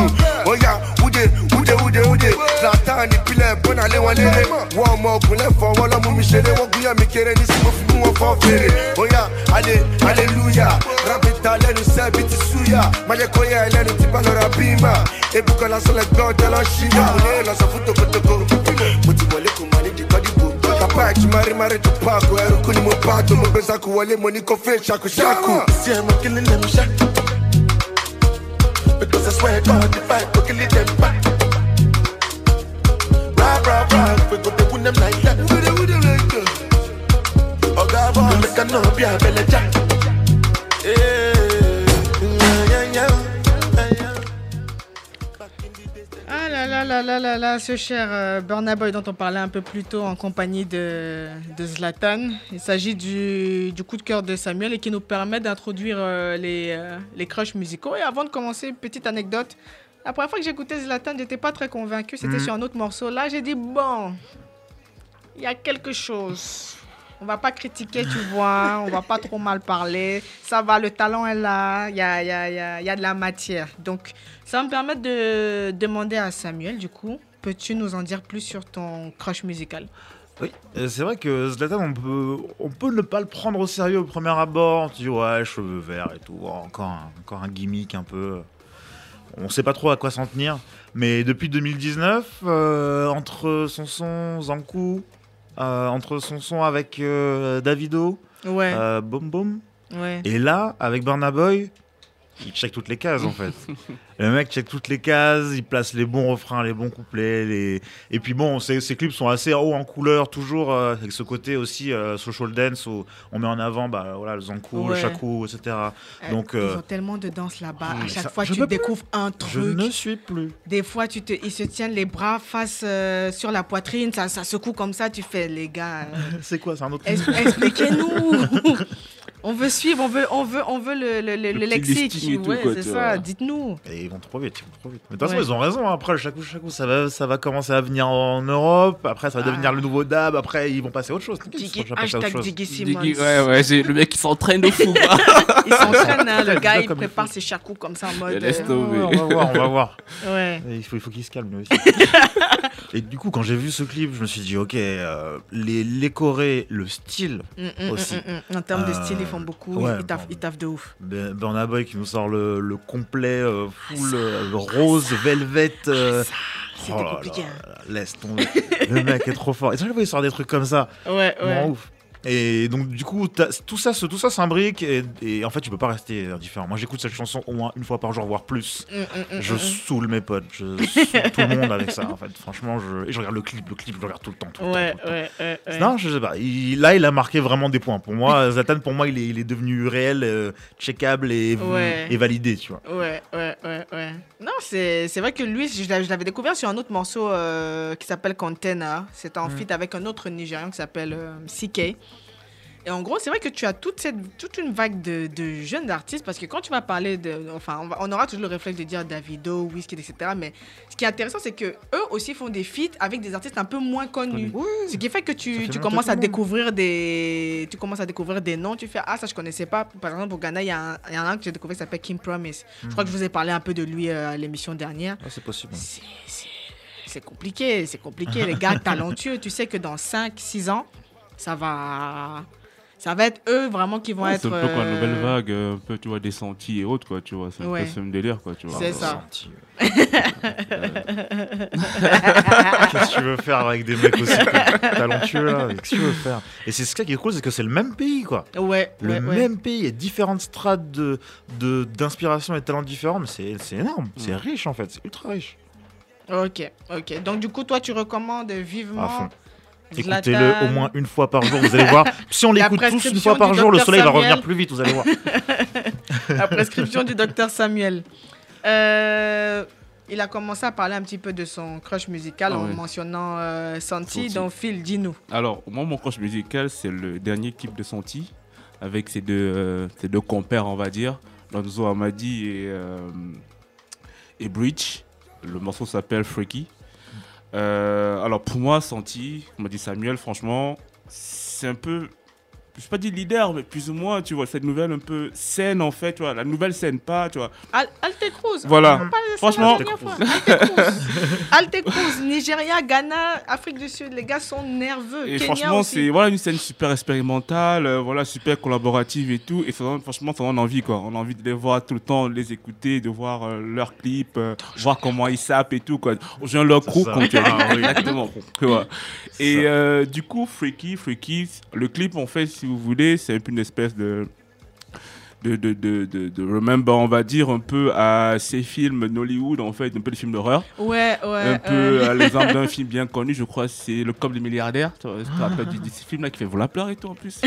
Oya, oude, oude, oude, oude. Zlatan, ni pile, bon allez, on l'est. One more, qu'on l'est fort, voilà, mon Michel, on gouya, mi kéré, ni si mon film, on fort ferré. Oya, allez, alléluia. Rabita, l'en, c'est biti souya. Maye koya, l'en, ti balora bima. Et bouka la soleil, god, la china. On est là, ça fout, toko, toko mari mari fe shaku shaku because I swear God the fight go kill the back rah rah we go dey them like that. We dey win them like that oga boss make I no be a belly yeah. Là là là là là là, ce cher euh, Burna Boy dont on parlait un peu plus tôt en compagnie de, de Zlatan. Il s'agit du, du coup de cœur de Samuel et qui nous permet d'introduire euh, les, euh, les crushs musicaux. Et avant de commencer, petite anecdote. La première fois que j'écoutais Zlatan, j'étais pas très convaincu. C'était Mhm. sur un autre morceau. Là, j'ai dit, bon, il y a quelque chose. On va pas critiquer, tu vois. On va pas trop mal parler. Ça va, le talent est là. Il y a, y, a, y, a, y a de la matière. Donc, ça me permettre de demander à Samuel, du coup, peux-tu nous en dire plus sur ton crush musical? Oui, euh, c'est vrai que Zlatan, on peut, on peut ne pas le prendre au sérieux au premier abord. Se dit, ouais, cheveux verts et tout, encore un, encore un gimmick un peu. On sait pas trop à quoi s'en tenir. Mais depuis 2019, euh, entre son son Zankou, entre son son avec euh, Davido, Ouais, euh, Boom Boom, ouais. et là, avec Burna Boy, il check toutes les cases en fait. le mec check toutes les cases, il place les bons refrains, les bons couplets. Les... Et puis bon, ces, ces clips sont assez hauts en couleur, toujours euh, avec ce côté aussi euh, social dance où on met en avant bah, voilà, le zankou, le Ouais. chakou, etc. Euh, Donc, Ils euh, ont tellement de danse là-bas. À mais chaque ça- fois, je tu plus. découvres un Je truc. ne suis plus. Des fois, tu te, ils se tiennent les bras face euh, sur la poitrine, ça, ça secoue comme ça. Tu fais, les gars, euh, C'est quoi C'est un autre es- expliquez-nous. On veut suivre, on veut, on veut, on veut le, le, le- Le le lexique. ouais, quoi, c'est ça. Dites-nous. Et ils vont trop vite, ils vont trop vite. Mais de toute façon, Ouais. ils ont raison. hein. Après, chaque coup, chaque coup, ça va, ça va commencer à venir en Europe. Après, ça va Ah. devenir le nouveau dab. Après, ils vont passer à autre chose. Ils sont Diggy- déjà passés à autre hashtag chose. Diggy Simmons. Diggy- Ouais, ouais, c'est le mec qui s'entraîne de fou. quoi. Il s'entraîne, hein, le gars, il comme il prépare ses chacous comme ça en mode. laisse euh, tomber. Ouais, on va voir, on va voir. ouais. Et Il faut, il faut qu'il se calme lui aussi. Et du coup, quand j'ai vu ce clip, je me suis dit, ok, euh, les, les Corées, le style, Mm, mm, Aussi. mm, mm, mm. En termes de Euh, style, ils font beaucoup. ouais, ils, taffent, bon. ils taffent de ouf. Ben- Burna Boy qui nous sort le, le complet euh, full euh, rose, velvet. euh, Ça, C'était oh là compliqué. là hein. là, laisse tomber. le mec est trop fort. Et chaque fois, il sort des trucs comme ça. Ouais, ouais. ouf. Et donc, du coup, tout ça, tout ça s'imbrique. Et, et en fait, tu peux pas rester indifférent. Moi, j'écoute cette chanson au moins une fois par jour, voire plus. Mm, mm, mm, Je mm, saoule mes potes. Je saoule tout le monde avec ça, en fait. Franchement, je, et je regarde le clip. Le clip, je le regarde tout le temps. Tout le temps, Ouais, tout le temps. ouais, ouais. Non, je sais pas. Il- là, il a marqué vraiment des points. Pour moi, Zatan, pour moi, il est, il est devenu réel, euh, checkable et, et validé, tu vois. Ouais, ouais, ouais, ouais. Non, c'est c'est vrai que lui, je l'avais découvert sur un autre morceau euh, qui s'appelle Container. C'était en feat avec un autre Nigérian qui s'appelle euh, CK. Et en gros, c'est vrai que tu as toute, cette, toute une vague de, de jeunes artistes parce que quand tu vas parler de. Enfin, on, va- on aura toujours le réflexe de dire Davido, Wizkid, etc. Mais ce qui est intéressant, c'est que eux aussi font des feats avec des artistes un peu moins connus. Ce qui fait que tu, fait tu commences à découvrir des tu commences à découvrir des noms tu fais ah ça je connaissais pas par exemple au Ghana il y, a un- y a un que j'ai découvert qui s'appelle Kim Promise je crois que je vous ai parlé un peu de lui euh, à l'émission dernière Ah, c'est possible. c'est compliqué c'est compliqué les gars talentueux tu sais que dans 5 6 ans ça va ça va être eux vraiment qui vont Ouais, être c'est un peu comme la euh, nouvelle vague, euh, un peu, tu vois, des sentis et autres, quoi, tu vois. C'est un Ouais. peu ce même délire, quoi, tu vois. C'est ça. Qu'est-ce que tu veux faire avec des mecs aussi talentueux là Qu'est-ce que tu veux faire Et c'est ce qui est cool, c'est que c'est le même pays quoi. ouais Le ouais, ouais. même pays, il y a différentes strates de de- d'inspiration et de talents différents, mais c'est c'est énorme, c'est riche en fait, c'est ultra riche. ok ok donc du coup toi tu recommandes À vivement fond. Écoutez-le au moins une fois par jour, vous allez voir. Si on l'écoute tous une prescription fois par jour, le soleil va Samuel. revenir plus vite, vous allez voir. la prescription du docteur Samuel. Euh, il a commencé à parler un petit peu de son crush musical Ah en mentionnant euh, Santi. Santi. Donc, Phil, dis-nous. Alors, moi, mon crush musical, c'est le dernier clip de Santi, avec ses deux, euh, ses deux compères, on va dire, Lonzo Amadi et, euh, et Breach. Le morceau s'appelle Freaky. Euh, alors, pour moi, Santi, on m'a dit Samuel, franchement, c'est un peu. Je ne vais pas dire leader, mais plus ou moins, tu vois, cette nouvelle un peu scène, en fait, tu vois, la nouvelle scène, pas, tu vois. Al- Alte Cruz. Voilà. Franchement-. Alte Cruz. Alte Cruz, Nigeria, Ghana, Afrique du Sud. Les gars sont nerveux. Et Kenya franchement, c'est voilà, une scène super expérimentale, euh, voilà, super collaborative et tout. Et ça donne- franchement, ça donne envie, quoi. On a envie de les voir tout le temps, de les écouter, de voir euh, leurs clips, euh, voir comment ils sapent et tout, quoi. J'ai un leur crew, comme tu. Ah. Exactement. Et euh, du coup, Freaky, Freaky, le clip, en fait, si vous voulez, c'est un peu une espèce de. De, de, de, de, de remember, on va dire, un peu à ces films d'Hollywood, en fait, un peu des films d'horreur Ouais, ouais. un peu euh, à l'exemple d'un film bien connu, je crois, c'est Le Club des milliardaires. Tu te rappelles de ce film-là qui fait Voilà pleurer et tout en plus.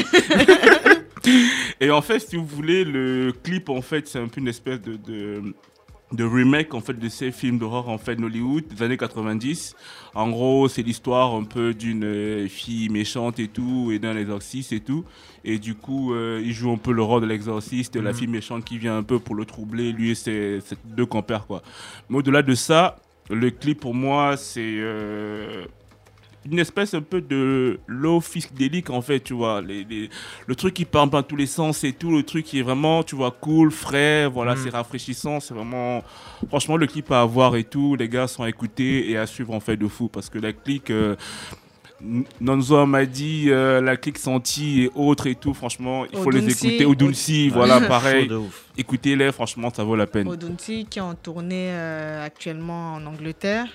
et en fait, si vous voulez, le clip, en fait, c'est un peu une espèce de, de, de remake en fait, de ces films d'horreur en fait, d'Hollywood des années 90. En gros, c'est l'histoire un peu d'une euh, fille méchante et tout, et d'un exorciste et tout. Et du coup, euh, il joue un peu le rôle de l'exorciste, la Mhm. fille méchante qui vient un peu pour le troubler, lui et ses, ses deux compères. Quoi. Mais au-delà de ça, le clip pour moi, c'est euh, une espèce un peu de low psychédélique en fait, tu vois. Les, les- le truc qui part dans tous les sens et tout, le truc qui est vraiment, tu vois, cool, frais, voilà, Mm. c'est rafraîchissant, c'est vraiment. Franchement, le clip à avoir et tout, les gars sont à écouter et à suivre en fait de fou parce que la clique. euh, Nonzo m'a dit euh, la clique Santi et autres et tout, franchement, il faut les écouter. Odunsi, voilà, pareil. Écoutez-les, franchement, ça vaut la peine. Odunsi qui est en tournée euh, actuellement en Angleterre,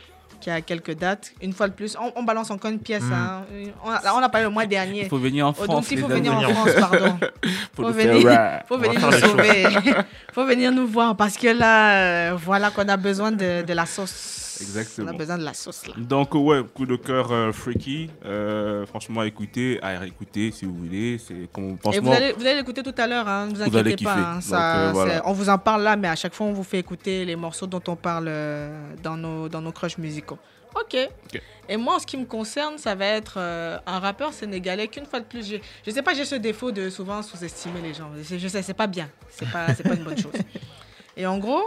qui a quelques dates. Une fois de plus, on, on balance encore une pièce. Mm. hein. On, a, on a parlé le mois dernier. Il faut venir en France. Odunsi, il faut venir en. France, pardon. Faut venir. faut venir nous sauver. faut venir nous voir parce que là, euh, voilà qu'on a besoin de, de la sauce. On Exactement. a besoin de la sauce là. Donc, ouais, coup de cœur euh, freaky. Euh, franchement, écoutez, à réécouter si vous voulez. C'est comme, Et vous allez, vous allez l'écouter tout à l'heure, hein, ne vous Vous allez inquiétez pas. hein, Donc, euh, voilà. On vous en parle là, mais à chaque fois, on vous fait écouter les morceaux dont on parle euh, dans nos, dans nos crushs musicaux. Ok. Ok. Et moi, en ce qui me concerne, ça va être euh, un rappeur sénégalais qu'une fois de plus, je sais pas, j'ai ce défaut de souvent sous-estimer les gens. Je, sais, c'est pas bien. C'est pas, c'est pas une bonne chose. Et en gros,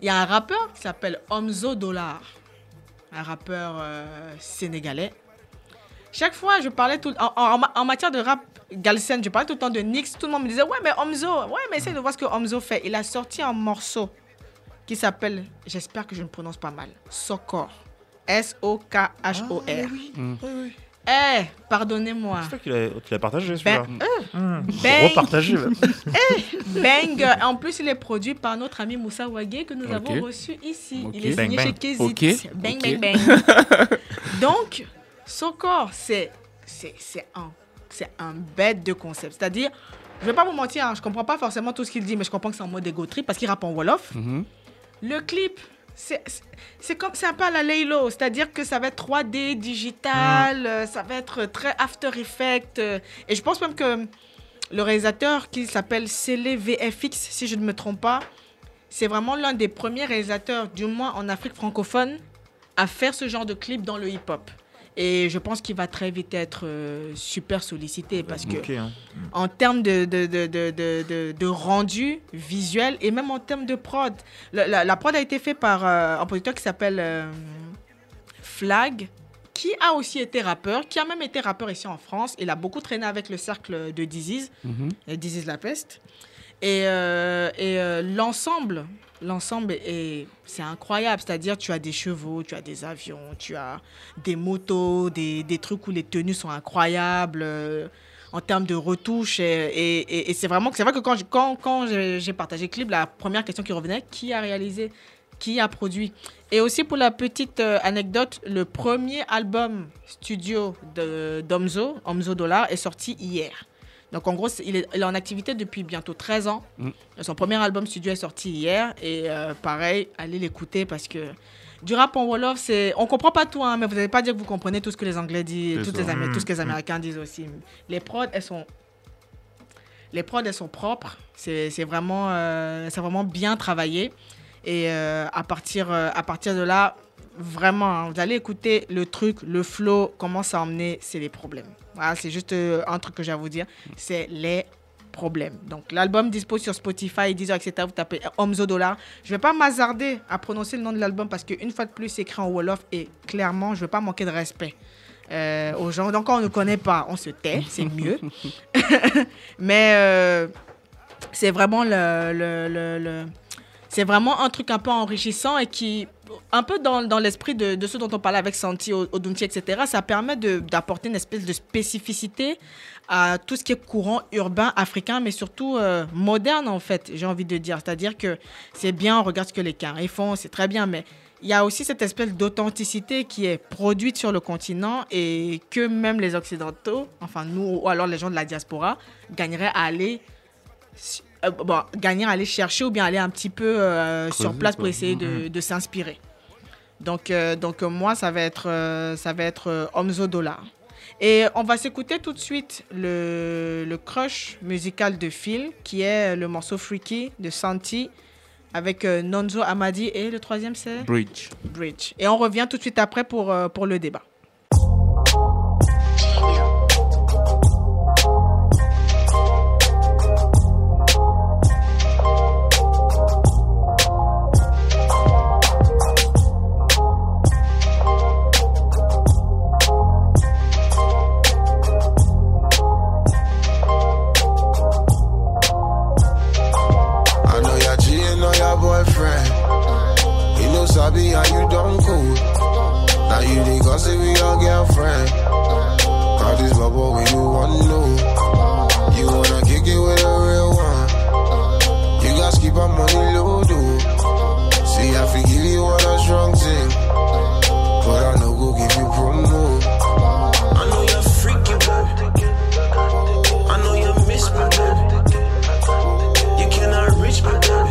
il y a un rappeur qui s'appelle Omzo Dollar, un rappeur euh, sénégalais. Chaque fois, je parlais tout, en, matière de rap galsen, je parlais tout le temps de Nix. Tout le monde me disait Ouais, mais Omzo, ouais, mais essaye de voir ce que Omzo fait. Il a sorti un morceau qui s'appelle, j'espère que je ne prononce pas mal, Sokor. S-O-K-H-O-R. Eh, pardonnez-moi. C'est toi qui l'as partagé celui-là. Ben, Mmh. ben, Repartagé. même. Bang En plus, il est produit par notre ami Moussa Wagé que nous avons reçu ici. Il est Bang, signé bang. chez Kezit. Ok. Bang, bang, bang. Donc, Sokor, c'est c'est c'est un, c'est un bête de concept. C'est-à-dire, je vais pas vous mentir, hein, je comprends pas forcément tout ce qu'il dit, mais je comprends que c'est en mode ego trip parce qu'il rappe en Wolof. Mhm. Le clip, c'est comme c'est un peu à la Laylo, c'est-à-dire que ça va être 3D, digital, euh, ça va être très After Effects. euh, et je pense même que le réalisateur qui s'appelle Célé VFX, si je ne me trompe pas, c'est vraiment l'un des premiers réalisateurs, du moins en Afrique francophone, à faire ce genre de clip dans le hip-hop. Et je pense qu'il va très vite être euh, super sollicité parce que hein. en termes de, de, de, de, de, de- de rendu visuel et même en termes de prod. La, la- la prod a été faite par euh, un producteur qui s'appelle euh, Flag, qui a aussi été rappeur, qui a même été rappeur ici en France. Il a beaucoup traîné avec le cercle de Disease, euh, Disease La Peste. Et, euh, et euh, l'ensemble, l'ensemble est, c'est incroyable. C'est-à-dire, tu as des chevaux, tu as des avions, tu as des motos, des, trucs où les tenues sont incroyables. euh, en termes de retouches. Et, c'est vraiment c'est vrai que quand, j'ai partagé clip, la première question qui revenait, qui a réalisé Qui a produit? Et aussi pour la petite euh, anecdote, le premier album studio de- d'Omzo, Omzo Dollar, est sorti hier. Donc en gros, il est, il est en activité depuis bientôt 13 ans. Mm. Son premier album studio est sorti hier. Et euh, pareil, allez l'écouter parce que du rap en Wolof, c'est... On comprend pas tout, hein, mais vous n'allez pas dire que vous comprenez tout ce que les Anglais disent, les tout ce que les Mm. Américains disent aussi. Les prods, elles sont... Les prods, elles sont propres. C'est c'est vraiment, euh, c'est vraiment bien travaillé. Et euh, à, partir, à partir de là, vraiment, hein, vous allez écouter le truc, le flow, comment ça emmener, c'est les problèmes. Voilà, c'est juste euh, un truc que j'ai à vous dire. C'est les problèmes. Donc l'album dispose sur Spotify, Deezer, etc. Vous tapez Omzo Dollar. Je vais pas m'hazarder à prononcer le nom de l'album parce qu'une fois de plus, c'est écrit en Wolof et clairement, je vais pas manquer de respect. euh, aux gens. Donc, quand on ne connaît pas, on se tait, c'est mieux. Mais euh, c'est vraiment le- le- c'est vraiment un truc un peu enrichissant et qui, un peu dans, l'esprit de, de ce dont on parlait avec Santi, Odunti, etc., ça permet d'apporter une espèce de spécificité à tout ce qui est courant urbain africain, mais surtout euh, moderne, en fait, j'ai envie de dire. C'est-à-dire que c'est bien, on regarde ce que les Carrés font, c'est très bien, mais il y a aussi cette espèce d'authenticité qui est produite sur le continent et que même les Occidentaux, enfin nous, ou alors les gens de la diaspora, gagneraient à aller euh, bon, gagner aller chercher ou bien aller un petit peu euh, sur place pour essayer de, de s'inspirer. Donc, euh, donc euh, moi, ça va être, ça va être Omzo Dollar. Et on va s'écouter tout de suite le, le crush musical de Phil, qui est le morceau Freaky de Santi, avec Nonzo Amadi. Et le troisième, c'est? Bridge. Bridge. Et on revient tout de suite après pour, pour le débat. boyfriend. You know, Sabi, how you done cool. Now you the gossip with your girlfriend. Call this bubble when you want to. You wanna kick it with a real one. You guys keep our money low, dude. See, I forgive you what a strong thing. But I know go give you promo. I know you're freaky, babe. I know you miss me, babe. You cannot reach me, babe.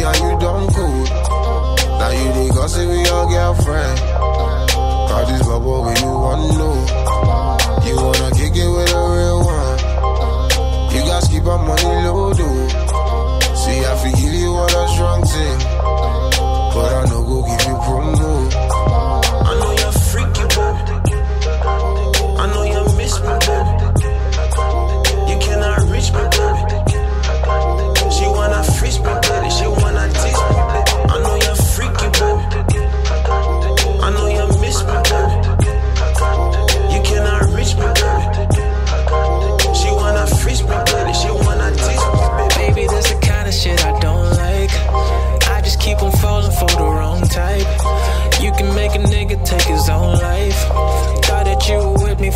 We cool. Now you the gossip with your girlfriend. Call this bubble when you want know. You wanna kick it with a real one. You guys keep our money low, dude. See, I feel you what a strong thing. But I know go give you promo.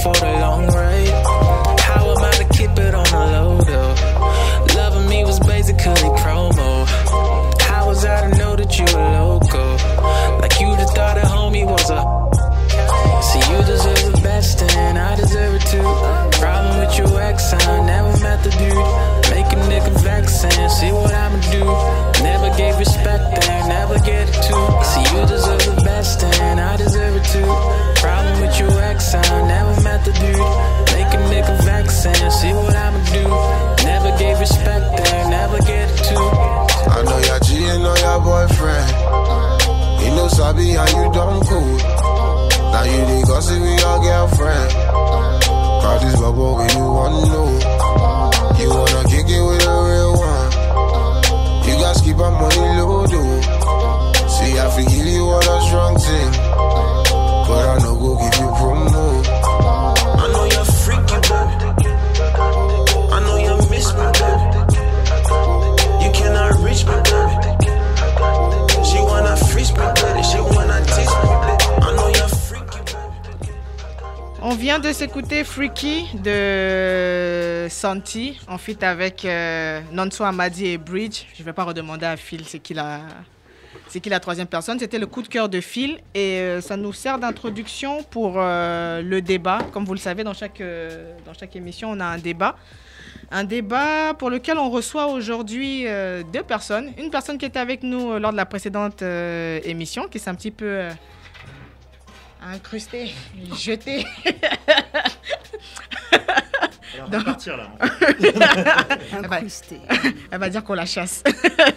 For the long ride. Knows how you done cool. Now you the gossip with your girlfriend. Call this bubble when you want to know. You wanna kick it with a real one. You guys keep our money low, dude. See, I feel give you what a strong thing. But I know go give you promo. I know you're freaky, baby. I know you miss me, baby. You cannot reach me, baby. On vient de s'écouter Freaky de Santi en feat avec euh, Nonso Amadi et Bridge. Je vais pas redemander à Phil c'est qui la c'est qui la troisième personne? C'était le coup de cœur de Phil et euh, ça nous sert d'introduction pour euh, le débat. Comme vous le savez, dans chaque, euh, dans chaque émission, on a un débat. Un débat pour lequel on reçoit aujourd'hui deux personnes. Une personne qui était avec nous lors de la précédente émission, qui s'est un petit peu incrustée, jetée. On va partir là. Elle va, elle va dire qu'on la chasse.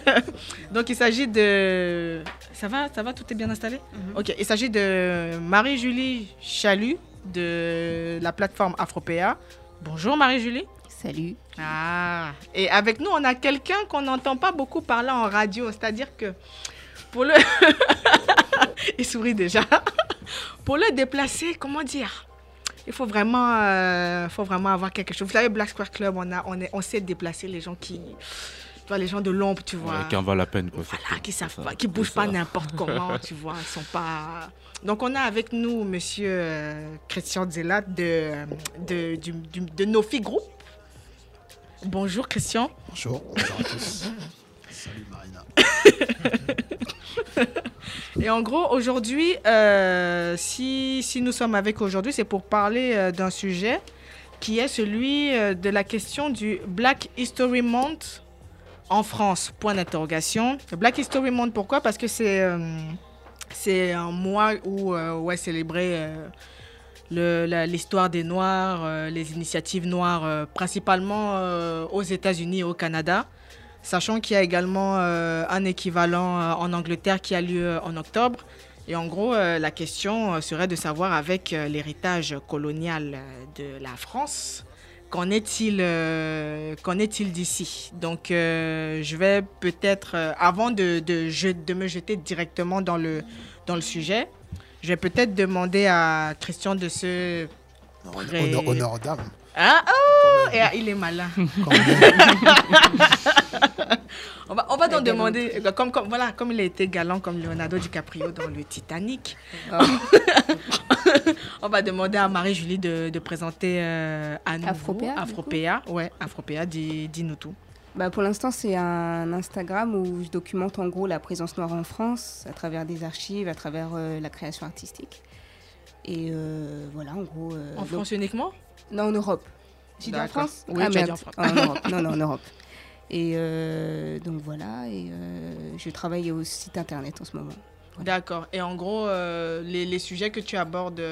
Donc il s'agit de... Ça va, ça va, tout est bien installé? Ok, il s'agit de Marie-Julie Chalut de la plateforme Afropéa. Bonjour Marie-Julie. Salut. Ah, et avec nous, on a quelqu'un qu'on n'entend pas beaucoup parler en radio. C'est-à-dire que pour le... il sourit déjà. pour le déplacer, comment dire? Il faut vraiment, euh, faut vraiment avoir quelque chose. Vous savez, Black Square Club, on, a, on, est, on sait déplacer les gens qui... Tu vois, les gens de l'ombre, tu vois. Ouais, qui en valent la peine. Quoi, Voilà, qui savent pas, qui bougent pas n'importe comment, tu vois, ils sont pas. Donc on a avec nous Monsieur euh, Christian Zella de de, du, du- de Nofi Group. Bonjour Christian. Bonjour, bonjour à tous. Salut Marina. Et en gros aujourd'hui, euh, si si nous sommes avec aujourd'hui, c'est pour parler euh, d'un sujet qui est celui euh, de la question du Black History Month en France. Point d'interrogation. Black History Month, pourquoi? Parce que c'est c'est un mois où ouais célébrer l'histoire des Noirs, les initiatives noires, principalement aux États-Unis et au Canada. Sachant qu'il y a également euh, un équivalent euh, en Angleterre qui a lieu euh, en octobre. Et en gros, euh, la question euh, serait de savoir avec euh, l'héritage colonial euh, de la France, qu'en est-il euh, qu'en est-il d'ici Donc, euh, je vais peut-être, euh, avant de, de, me jeter directement dans le, dans le sujet, je vais peut-être demander à Christian de se... pré- Honneur, honneur. Ah, oh, et, ah, il est malin. On va, on va donc demander, euh, comme, comme, voilà, comme il a été galant comme Leonardo DiCaprio dans le Titanic, on va demander à Marie-Julie de, de présenter euh, à nouveau Afropéa, Afropéa, ouais, Afropéa, dis- dis-nous tout. Bah, pour l'instant, c'est un Instagram où je documente en gros la présence noire en France à travers des archives, à travers euh, la création artistique. Et euh, voilà, en gros. euh, En donc- France uniquement? Non, en Europe. J'ai dit en. France Oui, ah, dit en France. En Europe. Non, non, en Europe. Et euh, donc voilà, et euh, je travaille au site internet en ce moment. D'accord. Et en gros, euh, les, les sujets que tu abordes,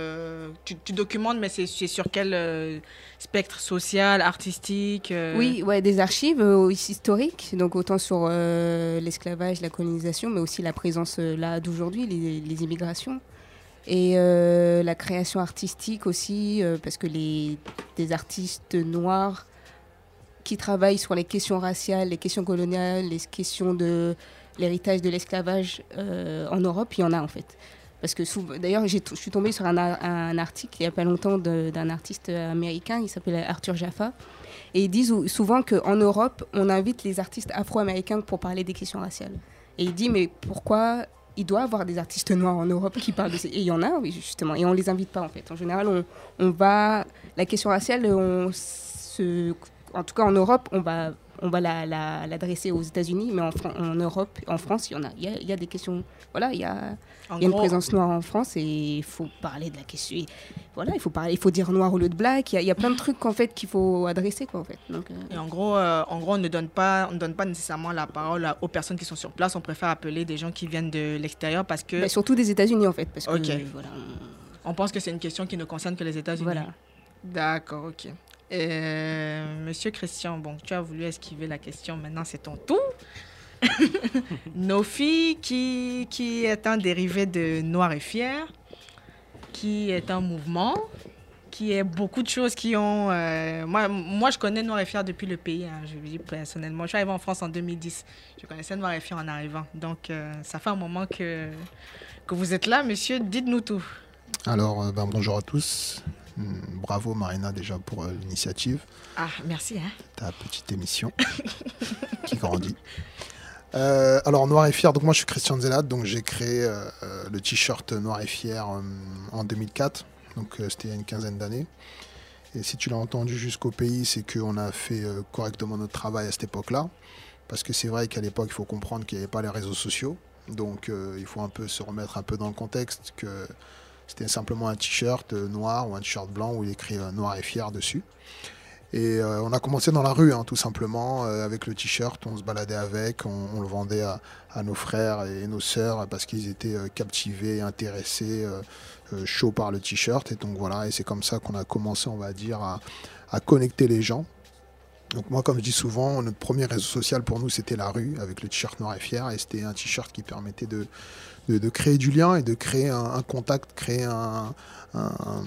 tu, tu documentes, mais c'est sur quel spectre social, artistique Oui, ouais, des archives historiques, donc autant sur l'esclavage, la colonisation, mais aussi la présence là d'aujourd'hui, les, les immigrations. Et euh, la création artistique aussi, euh, parce que les, des artistes noirs qui travaillent sur les questions raciales, les questions coloniales, les questions de l'héritage de l'esclavage euh, en Europe, il y en a en fait. Parce que d'ailleurs, je suis tombée sur un, un article il n'y a pas longtemps d'un artiste américain, il s'appelle Arthur Jaffa. Et ils disent ou- souvent qu'en Europe, on invite les artistes afro-américains pour parler des questions raciales. Et il dit, mais pourquoi il doit avoir des artistes noirs en Europe qui parlent de ces... Et il y en a, oui, justement. Et on les invite pas, en fait. En général, on, on va... La question raciale, on se... En tout cas, en Europe, on va, on va la- la- l'adresser aux États-Unis, mais en, Europe, en France, il y en a. Il y a, il y a des questions... Voilà, il y a, y a une présence noire en France et il faut parler de la question. Voilà, il faut parler, il faut dire noir au lieu de black. Il y a, il y a plein de trucs en fait qu'il faut adresser quoi en fait. Donc, euh, Et en gros, euh, en gros, on ne donne pas, on ne donne pas nécessairement la parole aux personnes qui sont sur place. On préfère appeler des gens qui viennent de l'extérieur parce que. bah, surtout des États-Unis en fait, parce que Ok. voilà. On pense que c'est une question qui ne concerne que les États-Unis. Voilà. D'accord, ok. Euh, Monsieur Christian, bon, tu as voulu esquiver la question. Maintenant, c'est ton tour. Nofi, qui, qui est un dérivé de Noir et Fier, qui est un mouvement, qui est beaucoup de choses qui ont... euh, moi, moi, je connais Noir et Fier depuis le pays, hein, je le dis personnellement. Je suis arrivée en France en 2010. Je connaissais Noir et Fier en arrivant. Donc, euh, ça fait un moment que, que vous êtes là, monsieur. Dites-nous tout. Alors, ben, bonjour à tous. Hum, Bravo Marina déjà pour euh, l'initiative, Ah, merci. Hein. ta petite émission qui grandit. Euh, alors Noir et Fier, donc moi je suis Christian Zellat, donc j'ai créé euh, le t-shirt Noir et Fier en 2004, donc c'était il y a une quinzaine d'années. Et si tu l'as entendu jusqu'au pays, c'est qu'on a fait correctement notre travail à cette époque-là, parce que c'est vrai qu'à l'époque il faut comprendre qu'il n'y avait pas les réseaux sociaux, donc il faut un peu se remettre un peu dans le contexte que c'était simplement un t-shirt euh, noir ou un t-shirt blanc où il écrit euh, Noir et Fier dessus. Et euh, on a commencé dans la rue, hein, tout simplement, avec le t-shirt, on se baladait avec, on, le vendait à, nos frères et nos sœurs parce qu'ils étaient captivés, intéressés, chauds par le t-shirt. Et donc voilà, et c'est comme ça qu'on a commencé, on va dire, à connecter les gens. Donc moi, comme je dis souvent, notre premier réseau social pour nous, c'était la rue, avec le t-shirt noir et fier, et c'était un t-shirt qui permettait de, de, créer du lien et de créer un, contact, créer un, un-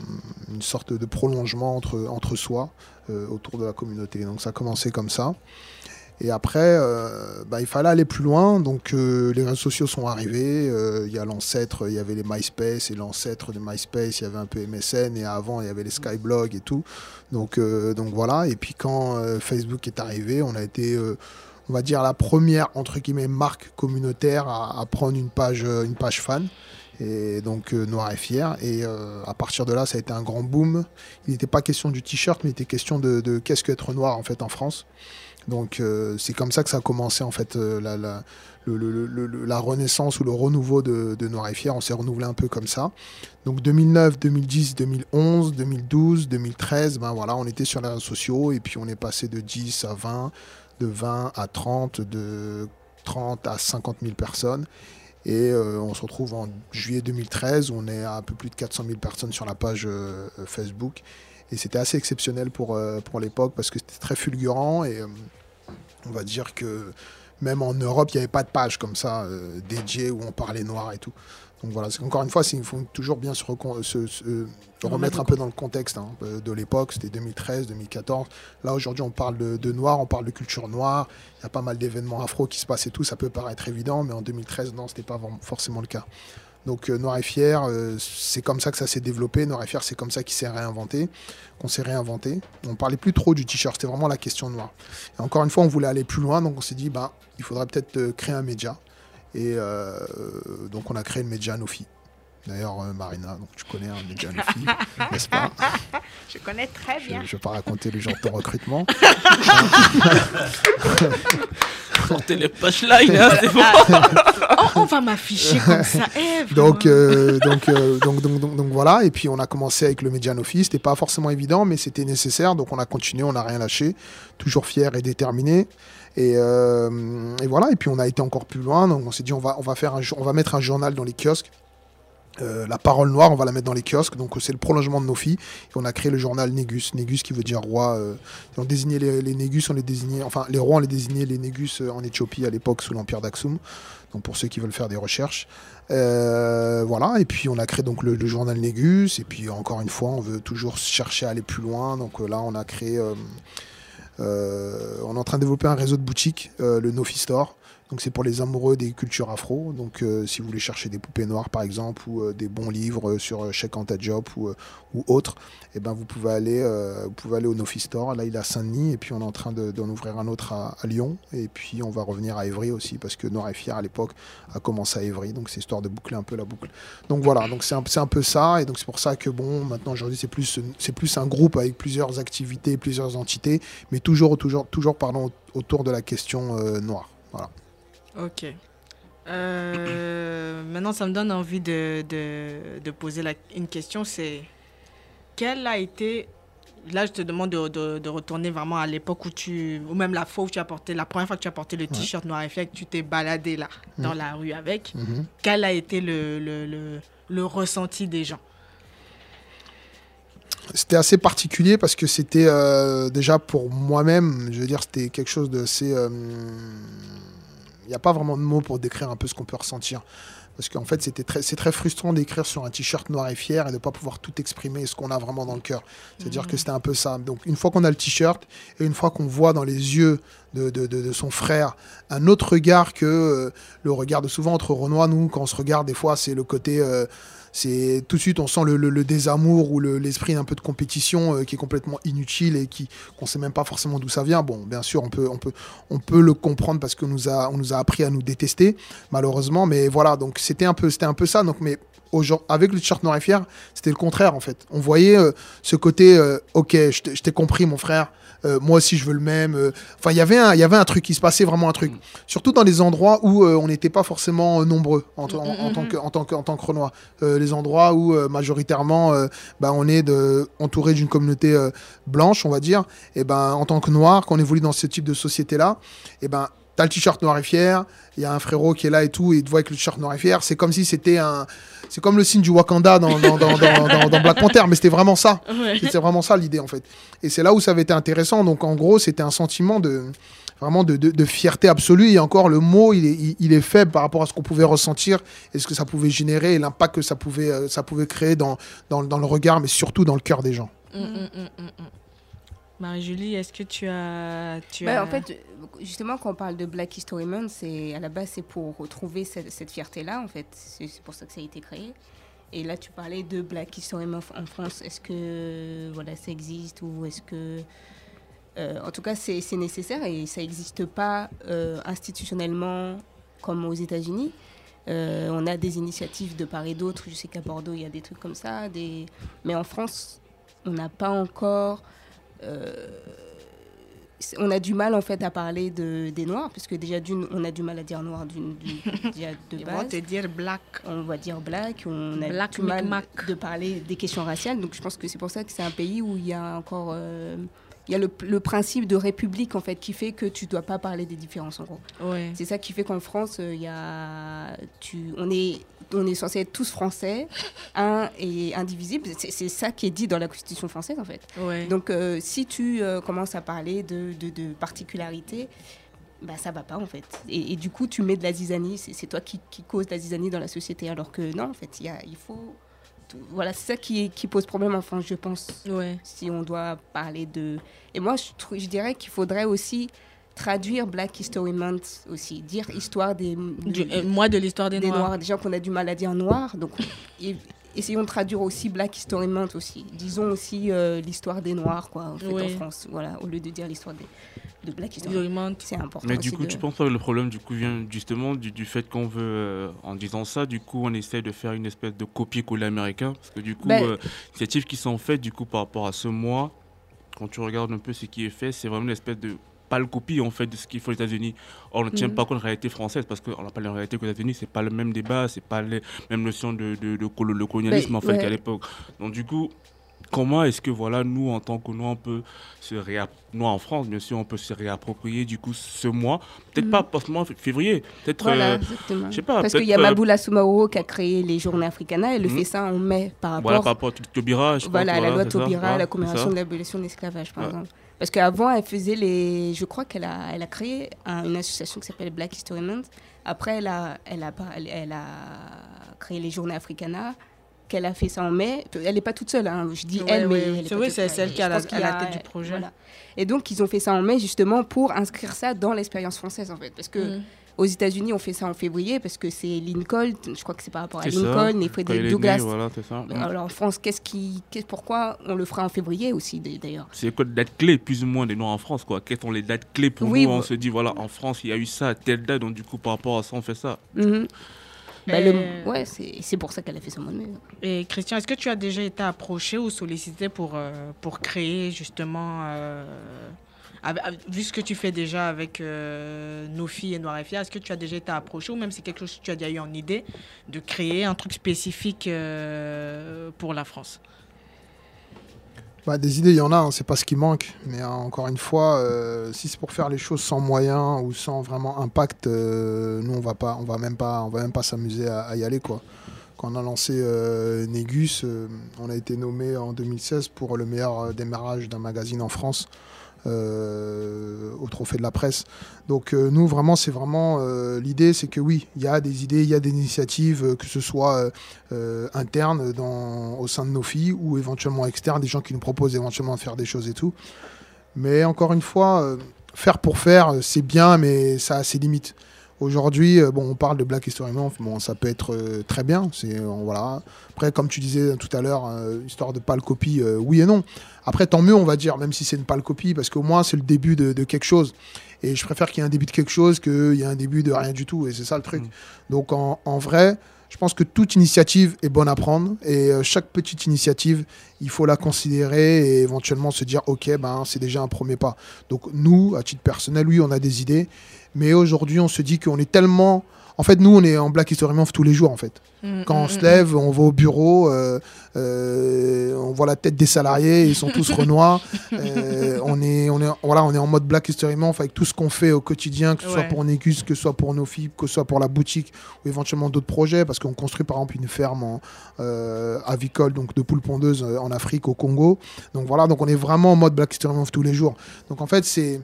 une sorte de prolongement entre, entre soi euh, autour de la communauté. Donc ça a commencé comme ça. Et après, euh, bah, il fallait aller plus loin. Donc euh, les réseaux sociaux sont arrivés. Il y a l'ancêtre, il y avait les MySpace et l'ancêtre de MySpace, il y avait un peu MSN et avant il y avait les Skyblog et tout. Donc, donc voilà. Et puis quand Facebook est arrivé, on a été, on va dire, la première entre guillemets marque communautaire à, prendre une page, euh, une page fan. Et donc euh, Noir et Fier. Et euh, à partir de là, ça a été un grand boom. Il n'était pas question du t-shirt, mais il était question de, qu'est-ce qu'être noir en fait en France. Donc c'est comme ça que ça a commencé en fait la, renaissance ou le renouveau de, de Noir et Fier. On s'est renouvelé un peu comme ça. Donc 2009, 2010, 2011, 2012, 2013, ben voilà, on était sur les réseaux sociaux et puis on est passé de 10 à 20, de 20 à 30, de 30 à 50 000 personnes. Et euh, on se retrouve en juillet 2013, où on est à un peu plus de 400 000 personnes sur la page euh, Facebook. Et c'était assez exceptionnel pour, euh, pour l'époque parce que c'était très fulgurant. Et on va dire que même en Europe, il n'y avait pas de page comme ça dédiée où on parlait noir et tout. Donc voilà, encore une fois, il faut toujours bien se, se- euh, remettre un peu dans le contexte hein, euh, de l'époque. C'était 2013, 2014. Là, aujourd'hui, on parle de, de noir, on parle de culture noire. Il y a pas mal d'événements afro qui se passent et tout. Ça peut paraître évident, mais en 2013, non, c'était pas forcément le cas. Donc euh, Noir et Fier, euh, c'est comme ça que ça s'est développé. Noir et Fier, c'est comme ça qu'il s'est réinventé, qu'on s'est réinventé. On parlait plus trop du t-shirt, c'était vraiment la question noire. Et encore une fois, on voulait aller plus loin, donc on s'est dit, ben, il faudrait peut-être euh, créer un média. Et euh, donc on a créé le Nofi. D'ailleurs, euh, Marina, donc tu connais un média Nofi, n'est-ce pas Je connais très Je bien. ne vais pas raconter le genre de ton recrutement. Sortez les punchlines, hein, c'est bon. Oh, on va m'afficher comme ça. Eh, donc, euh, donc, euh, donc, donc, donc, donc voilà, et puis on a commencé avec le Median Office. C'était pas forcément évident, mais c'était nécessaire. Donc on a continué, on n'a rien lâché, toujours fier et déterminé. Et, euh, et voilà, et puis on a été encore plus loin. Donc on s'est dit, on va, on va faire un, jour- on va mettre un journal dans les kiosques. Euh, la parole noire, on va la mettre dans les kiosques. Donc c'est le prolongement de nos. Et on a créé le journal Négus. Négus qui veut dire roi. euh, on désignait les, les Négus, on les désignait, enfin les rois, on les désignait les Négus euh, en Éthiopie à l'époque sous l'empire d'Aksum. Donc pour ceux qui veulent faire des recherches. Voilà, et puis on a créé donc le, le journal Négus, et puis encore une fois, on veut toujours chercher à aller plus loin. Donc là, on a créé, on est en train de développer un réseau de boutiques, le Nofi Store. Donc c'est pour les amoureux des cultures afro. Donc euh, si vous voulez chercher des poupées noires par exemple ou euh, des bons livres euh, sur Cheikh Anta Diop ou, autre, eh ben vous pouvez aller, vous pouvez aller au Nofi Store. Là il est à Saint-Denis et puis on est en train de- d'en ouvrir un autre à, Lyon et puis on va revenir à Évry aussi parce que Noir et Fier à l'époque a commencé à Évry. Donc c'est histoire de boucler un peu la boucle. Donc voilà, donc c'est un, un peu ça et donc c'est pour ça que bon maintenant aujourd'hui c'est plus plus un groupe avec plusieurs activités, plusieurs entités, mais toujours toujours toujours pardon autour de la question noire. Voilà. Ok. Euh, maintenant, ça me donne envie de, de, de poser la- une question. C'est quelle a été Là, je te demande de, de- retourner vraiment à l'époque où tu, ou même la fois où tu as porté, la première fois que tu as porté le t-shirt noir et fier, que tu t'es baladé là, dans Mhm. la rue avec. Mhm. Quel a été le, le, le, le ressenti des gens? C'était assez particulier parce que c'était euh, déjà pour moi-même, je veux dire, c'était quelque chose de assez. euh, n'y a pas vraiment de mots pour décrire un peu ce qu'on peut ressentir. Parce qu'en fait, c'était très, c'est très frustrant d'écrire sur un t-shirt noir et fier et de ne pas pouvoir tout exprimer ce qu'on a vraiment dans le cœur. C'est-à-dire que c'était un peu ça. Donc, une fois qu'on a le t-shirt et une fois qu'on voit dans les yeux de, de- de- de son frère un autre regard que euh, le regard de souvent entre Renoir, nous, quand on se regarde, des fois, c'est le côté. euh, c'est tout de suite on sent le, le- le désamour ou le- l'esprit un peu de compétition euh, qui est complètement inutile et qui qu'on sait même pas forcément d'où ça vient. Bon, bien sûr, on peut on peut on peut le comprendre parce qu'on nous a on nous a appris à nous détester malheureusement, mais voilà, donc c'était un peu c'était un peu ça. Donc mais avec le t-shirt noir et fier, c'était le contraire en fait. On voyait euh, ce côté euh, OK, je t'ai compris mon frère. Euh, moi aussi je veux le même. euh. Enfin, il y avait un il y avait un truc, il se passait vraiment un truc. Surtout dans les endroits où euh, on n'était pas forcément nombreux en, en- en tant que en tant que en tant que Renoir. Euh, les endroits où majoritairement bah, on est de, entouré d'une communauté blanche, on va dire, et ben en tant que noir, quand on évolue dans ce type de société-là, et ben t'as le t-shirt noir et fier, il y a un frérot qui est là et tout, et il te voit avec le t-shirt noir et fier, c'est comme si c'était un, c'est comme le signe du Wakanda dans, dans, dans, dans, dans- dans Black Panther, mais c'était vraiment ça, Ouais. c'était vraiment ça l'idée en fait. Et c'est là où ça avait été intéressant, donc en gros c'était un sentiment de vraiment de, de- de fierté absolue. Et encore, le mot, il est, il, il est faible par rapport à ce qu'on pouvait ressentir et ce que ça pouvait générer et l'impact que ça pouvait, euh, ça pouvait créer dans, dans, dans le regard, mais surtout dans le cœur des gens. Mm, mm, mm. Marie-Julie, est-ce que tu as. Tu Bah, as... En fait, justement, quand on parle de Black History Month, c'est à la base c'est pour retrouver cette, cette fierté-là. En fait, c'est pour ça que ça a été créé. Et là, tu parlais de Black History Month en France. Est-ce que voilà, ça existe ou est-ce que euh, en tout cas, c'est c'est nécessaire et ça n'existe pas euh, institutionnellement comme aux États-Unis. Euh, on a des initiatives de part et d'autre. Je sais qu'à Bordeaux, il y a des trucs comme ça. Des... Mais en France, on n'a pas encore. Euh, on a du mal en fait à parler de, des noirs, puisque déjà d'une, on a du mal à dire noir d'une, déjà de base. vont te dire black. On va dire black, on a Black du mal de parler des questions raciales. Donc je pense que c'est pour ça que c'est un pays où il y a encore euh, il y a le, le principe de république en fait qui fait que tu dois pas parler des différences en gros. Ouais. C'est ça qui fait qu'en France euh, il y a tu on est on est censé être tous français, un et indivisible. C'est, ça qui est dit dans la Constitution française en fait. Ouais. Donc euh, si tu euh, commences à parler de, de, de particularités, bah ça va pas en fait. Et, et du coup tu mets de la zizanie, c'est, toi qui, qui cause la zizanie dans la société alors que non en fait il faut voilà c'est ça qui, qui pose problème en France je pense. Ouais. Si on doit parler de et moi je, je dirais qu'il faudrait aussi traduire Black History Month aussi, dire histoire des, Du- euh, mois de l'histoire des Noirs. des gens qu'on a du mal à dire noir. Donc, essayons de traduire aussi Black History Month aussi. Disons aussi euh, l'histoire des Noirs, quoi, en, fait, Oui. en France. Voilà, au lieu de dire l'histoire des- de Black History Month. C'est important. Mais du coup, de- tu penses pas que le problème du coup vient justement du, du fait qu'on veut, euh, en disant ça, du coup, on essaie de faire une espèce de copier-coller américain, parce que du coup, Ben- euh, les initiatives qui sont faites du coup par rapport à ce mois, quand tu regardes un peu ce qui est fait, c'est vraiment une espèce de pâle copie en fait de ce qu'il faut aux États-Unis. Or, on ne tient Mhm. pas compte de la réalité française parce qu'on n'a pas la réalité qu'aux États-Unis, c'est pas le même débat, c'est pas les mêmes notions de, de, colonialisme Ben, en fait ouais. qu'à l'époque. Donc du coup, comment est-ce que voilà nous en tant que nous on peut se nous en France bien sûr on peut se réapproprier du coup ce mois? Peut-être Mhm. pas pas seulement f- février peut-être Voilà, euh, je sais pas Parce qu'il y a euh, Maboula Soumaoro qui a créé les journées africanas. Elle le Mhm. fait ça en mai par rapport, voilà par rapport à je voilà, pense, la loi c'est ça, la commémoration de l'abolition de l'esclavage, par Ouais. exemple. Parce qu'avant, elle faisait les. Je crois qu'elle a, elle a créé un- une association qui s'appelle Black History Month. Après, elle a, elle a, elle, elle a créé les journées africanas. Qu'elle a fait ça en mai. Elle n'est pas toute seule, hein. je dis Ouais, elle, ouais, mais. C'est toute c'est celle qui est à Je la- la a- tête du projet. voilà. Et donc, ils ont fait ça en mai, justement, pour inscrire ça dans l'expérience française, en fait. Parce que. Mhm. Aux États-Unis, on fait ça en février parce que c'est Lincoln, je crois que c'est par rapport à C'est ça, Lincoln et il est né, Douglas. voilà, c'est ça. Mm. Alors en France, qu'est-ce qui, qu'est- pourquoi on le fera en février aussi d'ailleurs? C'est quoi les dates clés plus ou moins des noms en France quoi quelles sont les dates clés pour Oui, nous? on vous- se dit voilà en France il y a eu ça telle date donc du coup par rapport à ça on fait ça Mhm. Bah, le- Ouais, c'est c'est pour ça qu'elle a fait ce mois de mai. Et Christian, est-ce que tu as déjà été approché ou sollicité pour, euh, pour créer justement, euh, avec- vu ce que tu fais déjà avec euh, nos filles et Noir et Fier, est-ce que tu as déjà été approché ou même c'est quelque chose que tu as déjà eu en idée de créer un truc spécifique pour la France? Bah, des idées, il y en a, hein, c'est pas ce qui manque. Mais hein, encore une fois, euh, si c'est pour faire les choses sans moyens ou sans vraiment impact, euh, nous on va pas, on va même pas, on va même pas s'amuser à, y aller quoi. Quand on a lancé euh, Négus, on a été nommé en 2016 pour le meilleur démarrage d'un magazine en France euh, au Trophée de la Presse. Donc euh, nous vraiment, c'est vraiment euh, l'idée, c'est que oui, il y a des idées, il y a des initiatives, que ce soit internes dans, au sein de nos filles ou éventuellement externes, des gens qui nous proposent éventuellement de faire des choses et tout. Mais encore une fois, faire pour faire, c'est bien, mais ça a ses limites. Aujourd'hui, euh, bon, on parle de Black History Month, bon, ça peut être euh, très bien. C'est euh, voilà. Après, comme tu disais tout à l'heure, euh, histoire de pâle copie, oui et non. Après, tant mieux, on va dire, même si c'est une pâle copie, parce qu'au moins c'est le début de, de quelque chose. Et je préfère qu'il y ait un début de quelque chose qu'il y ait un début de rien du tout. Et c'est ça le truc. Donc en, en vrai, je pense que toute initiative est bonne à prendre. Et chaque petite initiative, il faut la considérer et éventuellement se dire, ok, ben c'est déjà un premier pas. Donc nous, à titre personnel, oui, on a des idées. Mais aujourd'hui, on se dit qu'on est tellement... En fait, nous, on est en Black History Month tous les jours, en fait. Mm, Quand on mm, se mm, lève, on va au bureau, euh, euh, on voit la tête des salariés, ils sont tous renois. Euh, on, est, on, est, voilà, on est en mode Black History Month avec tout ce qu'on fait au quotidien, que ce soit pour Négus, que ce soit pour nos filles, que ce soit pour la boutique ou éventuellement d'autres projets, parce qu'on construit par exemple une ferme en, avicole, donc de poules pondeuses en Afrique, au Congo. Donc voilà, donc on est vraiment en mode Black History Month tous les jours. Donc en fait, c'est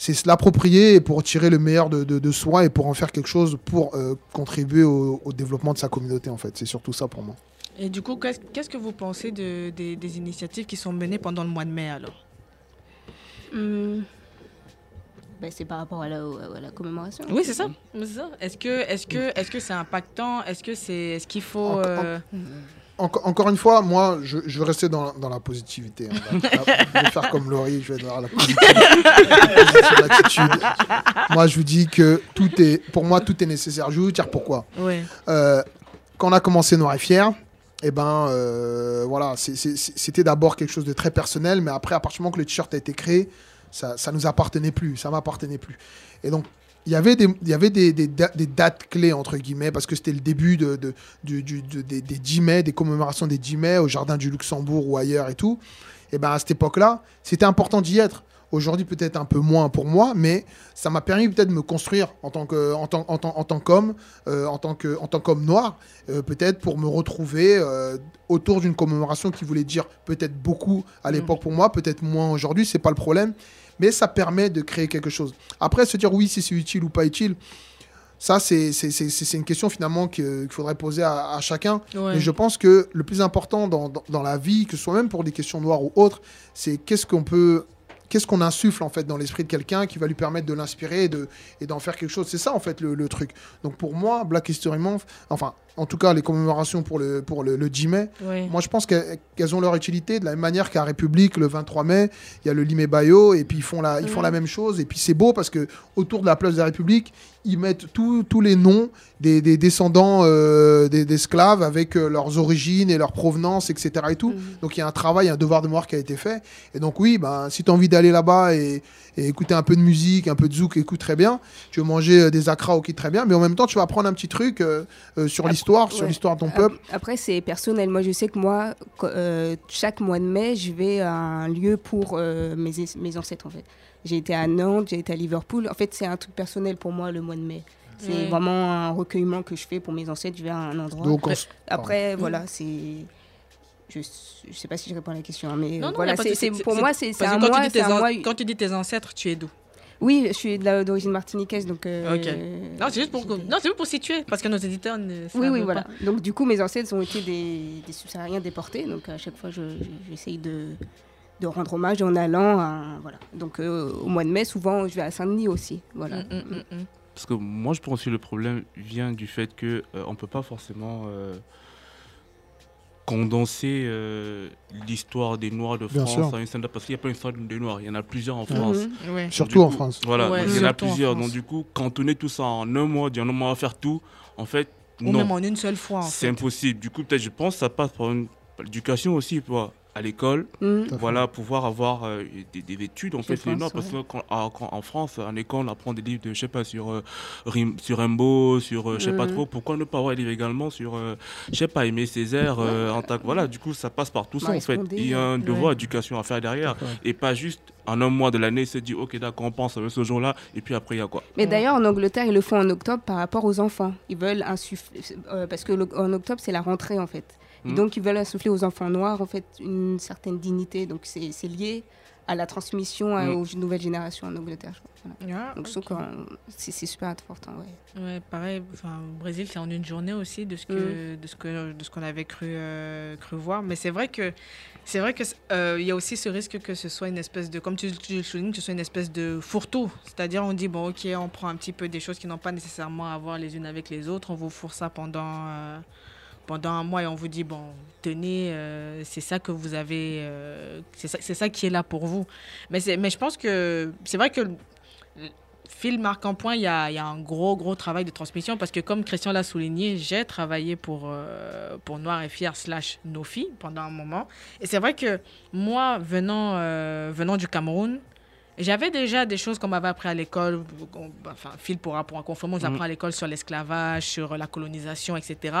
c'est se l'approprier et pour tirer le meilleur de, de- de soi et pour en faire quelque chose pour euh, contribuer au, au développement de sa communauté en fait. C'est surtout ça pour moi. Et du coup, qu'est-ce qu'est-ce que vous pensez de, des, des initiatives qui sont menées pendant le mois de mai alors? Hmm. Ben, c'est par rapport à la, à la commémoration. Oui, c'est ça. C'est. Est-ce que est-ce que est-ce que c'est impactant? Est-ce que c'est est-ce qu'il faut Encore- euh, Enco- encore une fois, moi, je, je veux rester dans, dans la positivité. hein. Je vais faire comme Laurie, je vais dans la positivité. Moi, je vous dis que tout est, pour moi, tout est nécessaire. Je vais vous dire pourquoi. Ouais. Euh, quand on a commencé Noir et Fier, eh ben, euh, voilà, c'était d'abord quelque chose de très personnel, mais après, à partir du moment que le t-shirt a été créé, ça, ça nous appartenait plus, ça m'appartenait plus. Et donc, il y avait des, il y avait des, des da- des dates clés, entre guillemets, parce que c'était le début de, de- du- du- de- des, des 10 mai, des commémorations des 10 mai au Jardin du Luxembourg ou ailleurs et tout. Et ben à cette époque-là, c'était important d'y être. Aujourd'hui, peut-être un peu moins pour moi, mais ça m'a permis peut-être de me construire en tant que, en tant, en tant, en tant qu'homme, euh, en tant que, en tant qu'homme noir, euh, peut-être pour me retrouver euh, autour d'une commémoration qui voulait dire peut-être beaucoup à l'époque pour moi, peut-être moins aujourd'hui, c'est pas le problème, mais ça permet de créer quelque chose. Après, se dire oui, si c'est utile ou pas utile, ça, c'est une question finalement qu'il faudrait poser à, à chacun. Ouais. Mais je pense que le plus important dans, dans- dans la vie, que ce soit même pour des questions noires ou autres, c'est qu'est-ce qu'on peut, qu'est-ce qu'on insuffle en fait dans l'esprit de quelqu'un qui va lui permettre de l'inspirer et de et d'en faire quelque chose. C'est ça en fait le, le truc. Donc pour moi, Black History Month, enfin en tout cas les commémorations pour le pour le, le 10 mai, Oui. moi je pense qu'elles qu'elles ont leur utilité de la même manière qu'à République le 23 mai, il y a le Limé Bayo et puis ils font la ils font la même chose et puis c'est beau parce que autour de la place de la République ils mettent tous les noms des, des descendants euh, des- d'esclaves avec euh, leurs origines et leur provenance, etc. Et tout. Donc il y a un travail, un devoir de mémoire qui a été fait. Et donc oui, ben, si tu as envie d'aller là-bas et, et écouter un peu de musique, un peu de zouk, écoute très bien. Tu veux manger euh, des akra, ok, très bien. Mais en même temps, tu vas apprendre un petit truc euh, sur l'histoire, sur l'histoire de ton peuple. Après, c'est personnel. Moi, je sais que moi, qu- chaque mois de mai, je vais à un lieu pour mes, mes ancêtres, en fait. J'ai été à Nantes, j'ai été à Liverpool. En fait, c'est un truc personnel pour moi, le mois de mai. C'est vraiment un recueillement que je fais pour mes ancêtres. Je vais à un endroit. Donc, on après, après, voilà, c'est... Je, je sais pas si je réponds à la question, hein, mais Non, non, voilà, a pas de c'est, pour moi, c'est, un quand mois, tu dis c'est tes un an- mois- Quand tu dis tes ancêtres, tu es d'où? Oui, je suis de la- d'origine martiniquaise, donc... euh, Ok. Non, c'est juste pour, non, c'est juste pour situer, parce que nos éditeurs ne Oui, oui, pas. voilà. Donc, du coup, mes ancêtres ont été des, des subsahariens déportés. Donc, à chaque fois, je- je- j'essaye de, de rendre hommage en allant à. Voilà. Donc, euh, au mois de mai, souvent, je vais à Saint-Denis aussi. Voilà. Mm, mm, mm, mm. Parce que moi, je pense que le problème vient du fait que euh, on peut pas forcément euh, condenser euh, l'histoire des Noirs de Bien France sûr. à une stand-up parce qu'il n'y a pas une histoire des Noirs, il y en a plusieurs en Mhm. France. Ouais. Donc, Surtout en France. Voilà, Ouais, donc il y en a plusieurs. France. Donc du coup, cantonner tout ça en un mois, dire non, on va faire tout, en fait, Ou non. même en une seule fois, C'est impossible. Du coup, peut-être, je pense que ça passe par une par l'éducation aussi, tu vois, à l'école. Fait. Voilà, pouvoir avoir euh, des, des études, en Je fait, pense, parce ouais. que quand- en, quand- en France, en école, on apprend des livres de, je sais pas, sur, euh, Rim- sur Rimbaud, sur, euh, je sais pas Mhm. trop, pourquoi ne pas avoir des livres également sur, euh, je sais pas, Aimé Césaire, euh, en tant que- voilà, du coup, ça passe par tout ça, en fait. Il y a un ouais. devoir d'éducation à faire derrière, et pas juste en un mois de l'année, se dire, ok, d'accord, on pense à ce jour-là, et puis après, il y a quoi Mais d'ailleurs, en Angleterre, ils le font en octobre par rapport aux enfants. Ils veulent insuffler. euh, parce que le- en octobre, c'est la rentrée, en fait. Et Mhm. donc, ils veulent insuffler aux enfants noirs, en fait, une certaine dignité. Donc, c'est c'est lié à la transmission euh, Mhm. aux nouvelles générations en Angleterre, je crois. Voilà. Ah, Donc, que c'est c'est super important, ouais. Ouais, pareil. Enfin, au Brésil, c'est en une journée aussi de ce que de ce que de ce qu'on avait cru euh, cru voir. Mais c'est vrai que c'est vrai que euh, il y a aussi ce risque que ce soit une espèce de, comme tu, tu le soulignes, que ce soit une espèce de fourre-tout. C'est-à-dire, on dit bon, ok, on prend un petit peu des choses qui n'ont pas nécessairement à voir les unes avec les autres. On vous fourre ça pendant euh, pendant un mois et on vous dit bon, tenez, euh, c'est ça que vous avez, euh, c'est ça, ça qui est là pour vous. Mais mais je pense que c'est vrai que Phil marque en point, il y a, y a un gros, gros travail de transmission parce que, comme Christian l'a souligné, j'ai travaillé pour, euh, pour Noir et Fier slash Nofi pendant un moment. Et c'est vrai que moi, venant, venant du Cameroun, j'avais déjà des choses qu'on m'avait appris à l'école. Enfin, Phil pourra, pourra confirmer, on Mhm. apprend à l'école sur l'esclavage, sur la colonisation, etc.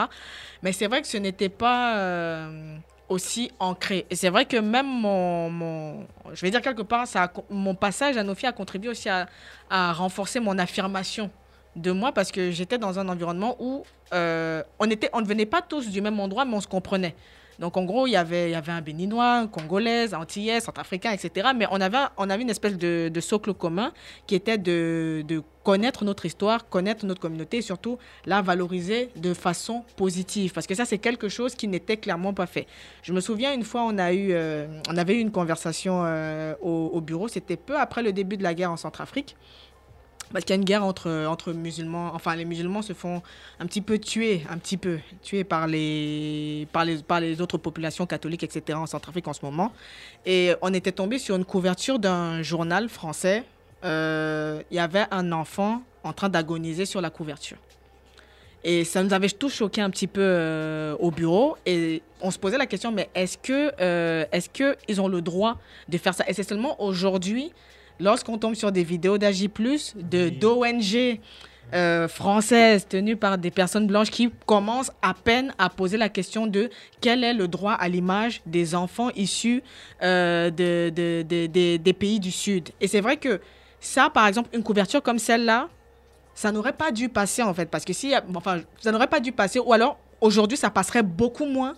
Mais c'est vrai que ce n'était pas euh, aussi ancré. Et c'est vrai que même mon, mon- je vais dire quelque part, ça a mon passage à Nofi a contribué aussi à, à renforcer mon affirmation de moi parce que j'étais dans un environnement où euh, on, était, on ne venait pas tous du même endroit, mais on se comprenait. Donc, en gros, il y avait, il y avait un Béninois, un Congolais, un Antillais, Centrafricain, etc. Mais on avait, on avait une espèce de, socle commun qui était de, connaître notre histoire, connaître notre communauté et surtout la valoriser de façon positive. Parce que ça, c'est quelque chose qui n'était clairement pas fait. Je me souviens, une fois, on, a eu, euh, on avait eu une conversation euh, au bureau. C'était peu après le début de la guerre en Centrafrique. Parce qu'il y a une guerre entre, entre musulmans. Enfin, les musulmans se font un petit peu tuer, un petit peu tuer par les, par les, par les autres populations catholiques, etc. en Centrafrique en ce moment. Et on était tombé sur une couverture d'un journal français. Euh, Il y avait un enfant en train d'agoniser sur la couverture. Et ça nous avait tous choqué un petit peu euh, au bureau. Et on se posait la question, mais est-ce que euh, qu'ils ont le droit de faire ça? Et c'est seulement aujourd'hui, lorsqu'on tombe sur des vidéos d'Agi+, de d'ONG euh, françaises tenues par des personnes blanches qui commencent à peine à poser la question de quel est le droit à l'image des enfants issus euh, de, de- de- de- des pays du Sud. Et c'est vrai que ça, par exemple, une couverture comme celle-là, ça n'aurait pas dû passer en fait parce que si enfin ça n'aurait pas dû passer ou alors aujourd'hui ça passerait beaucoup moins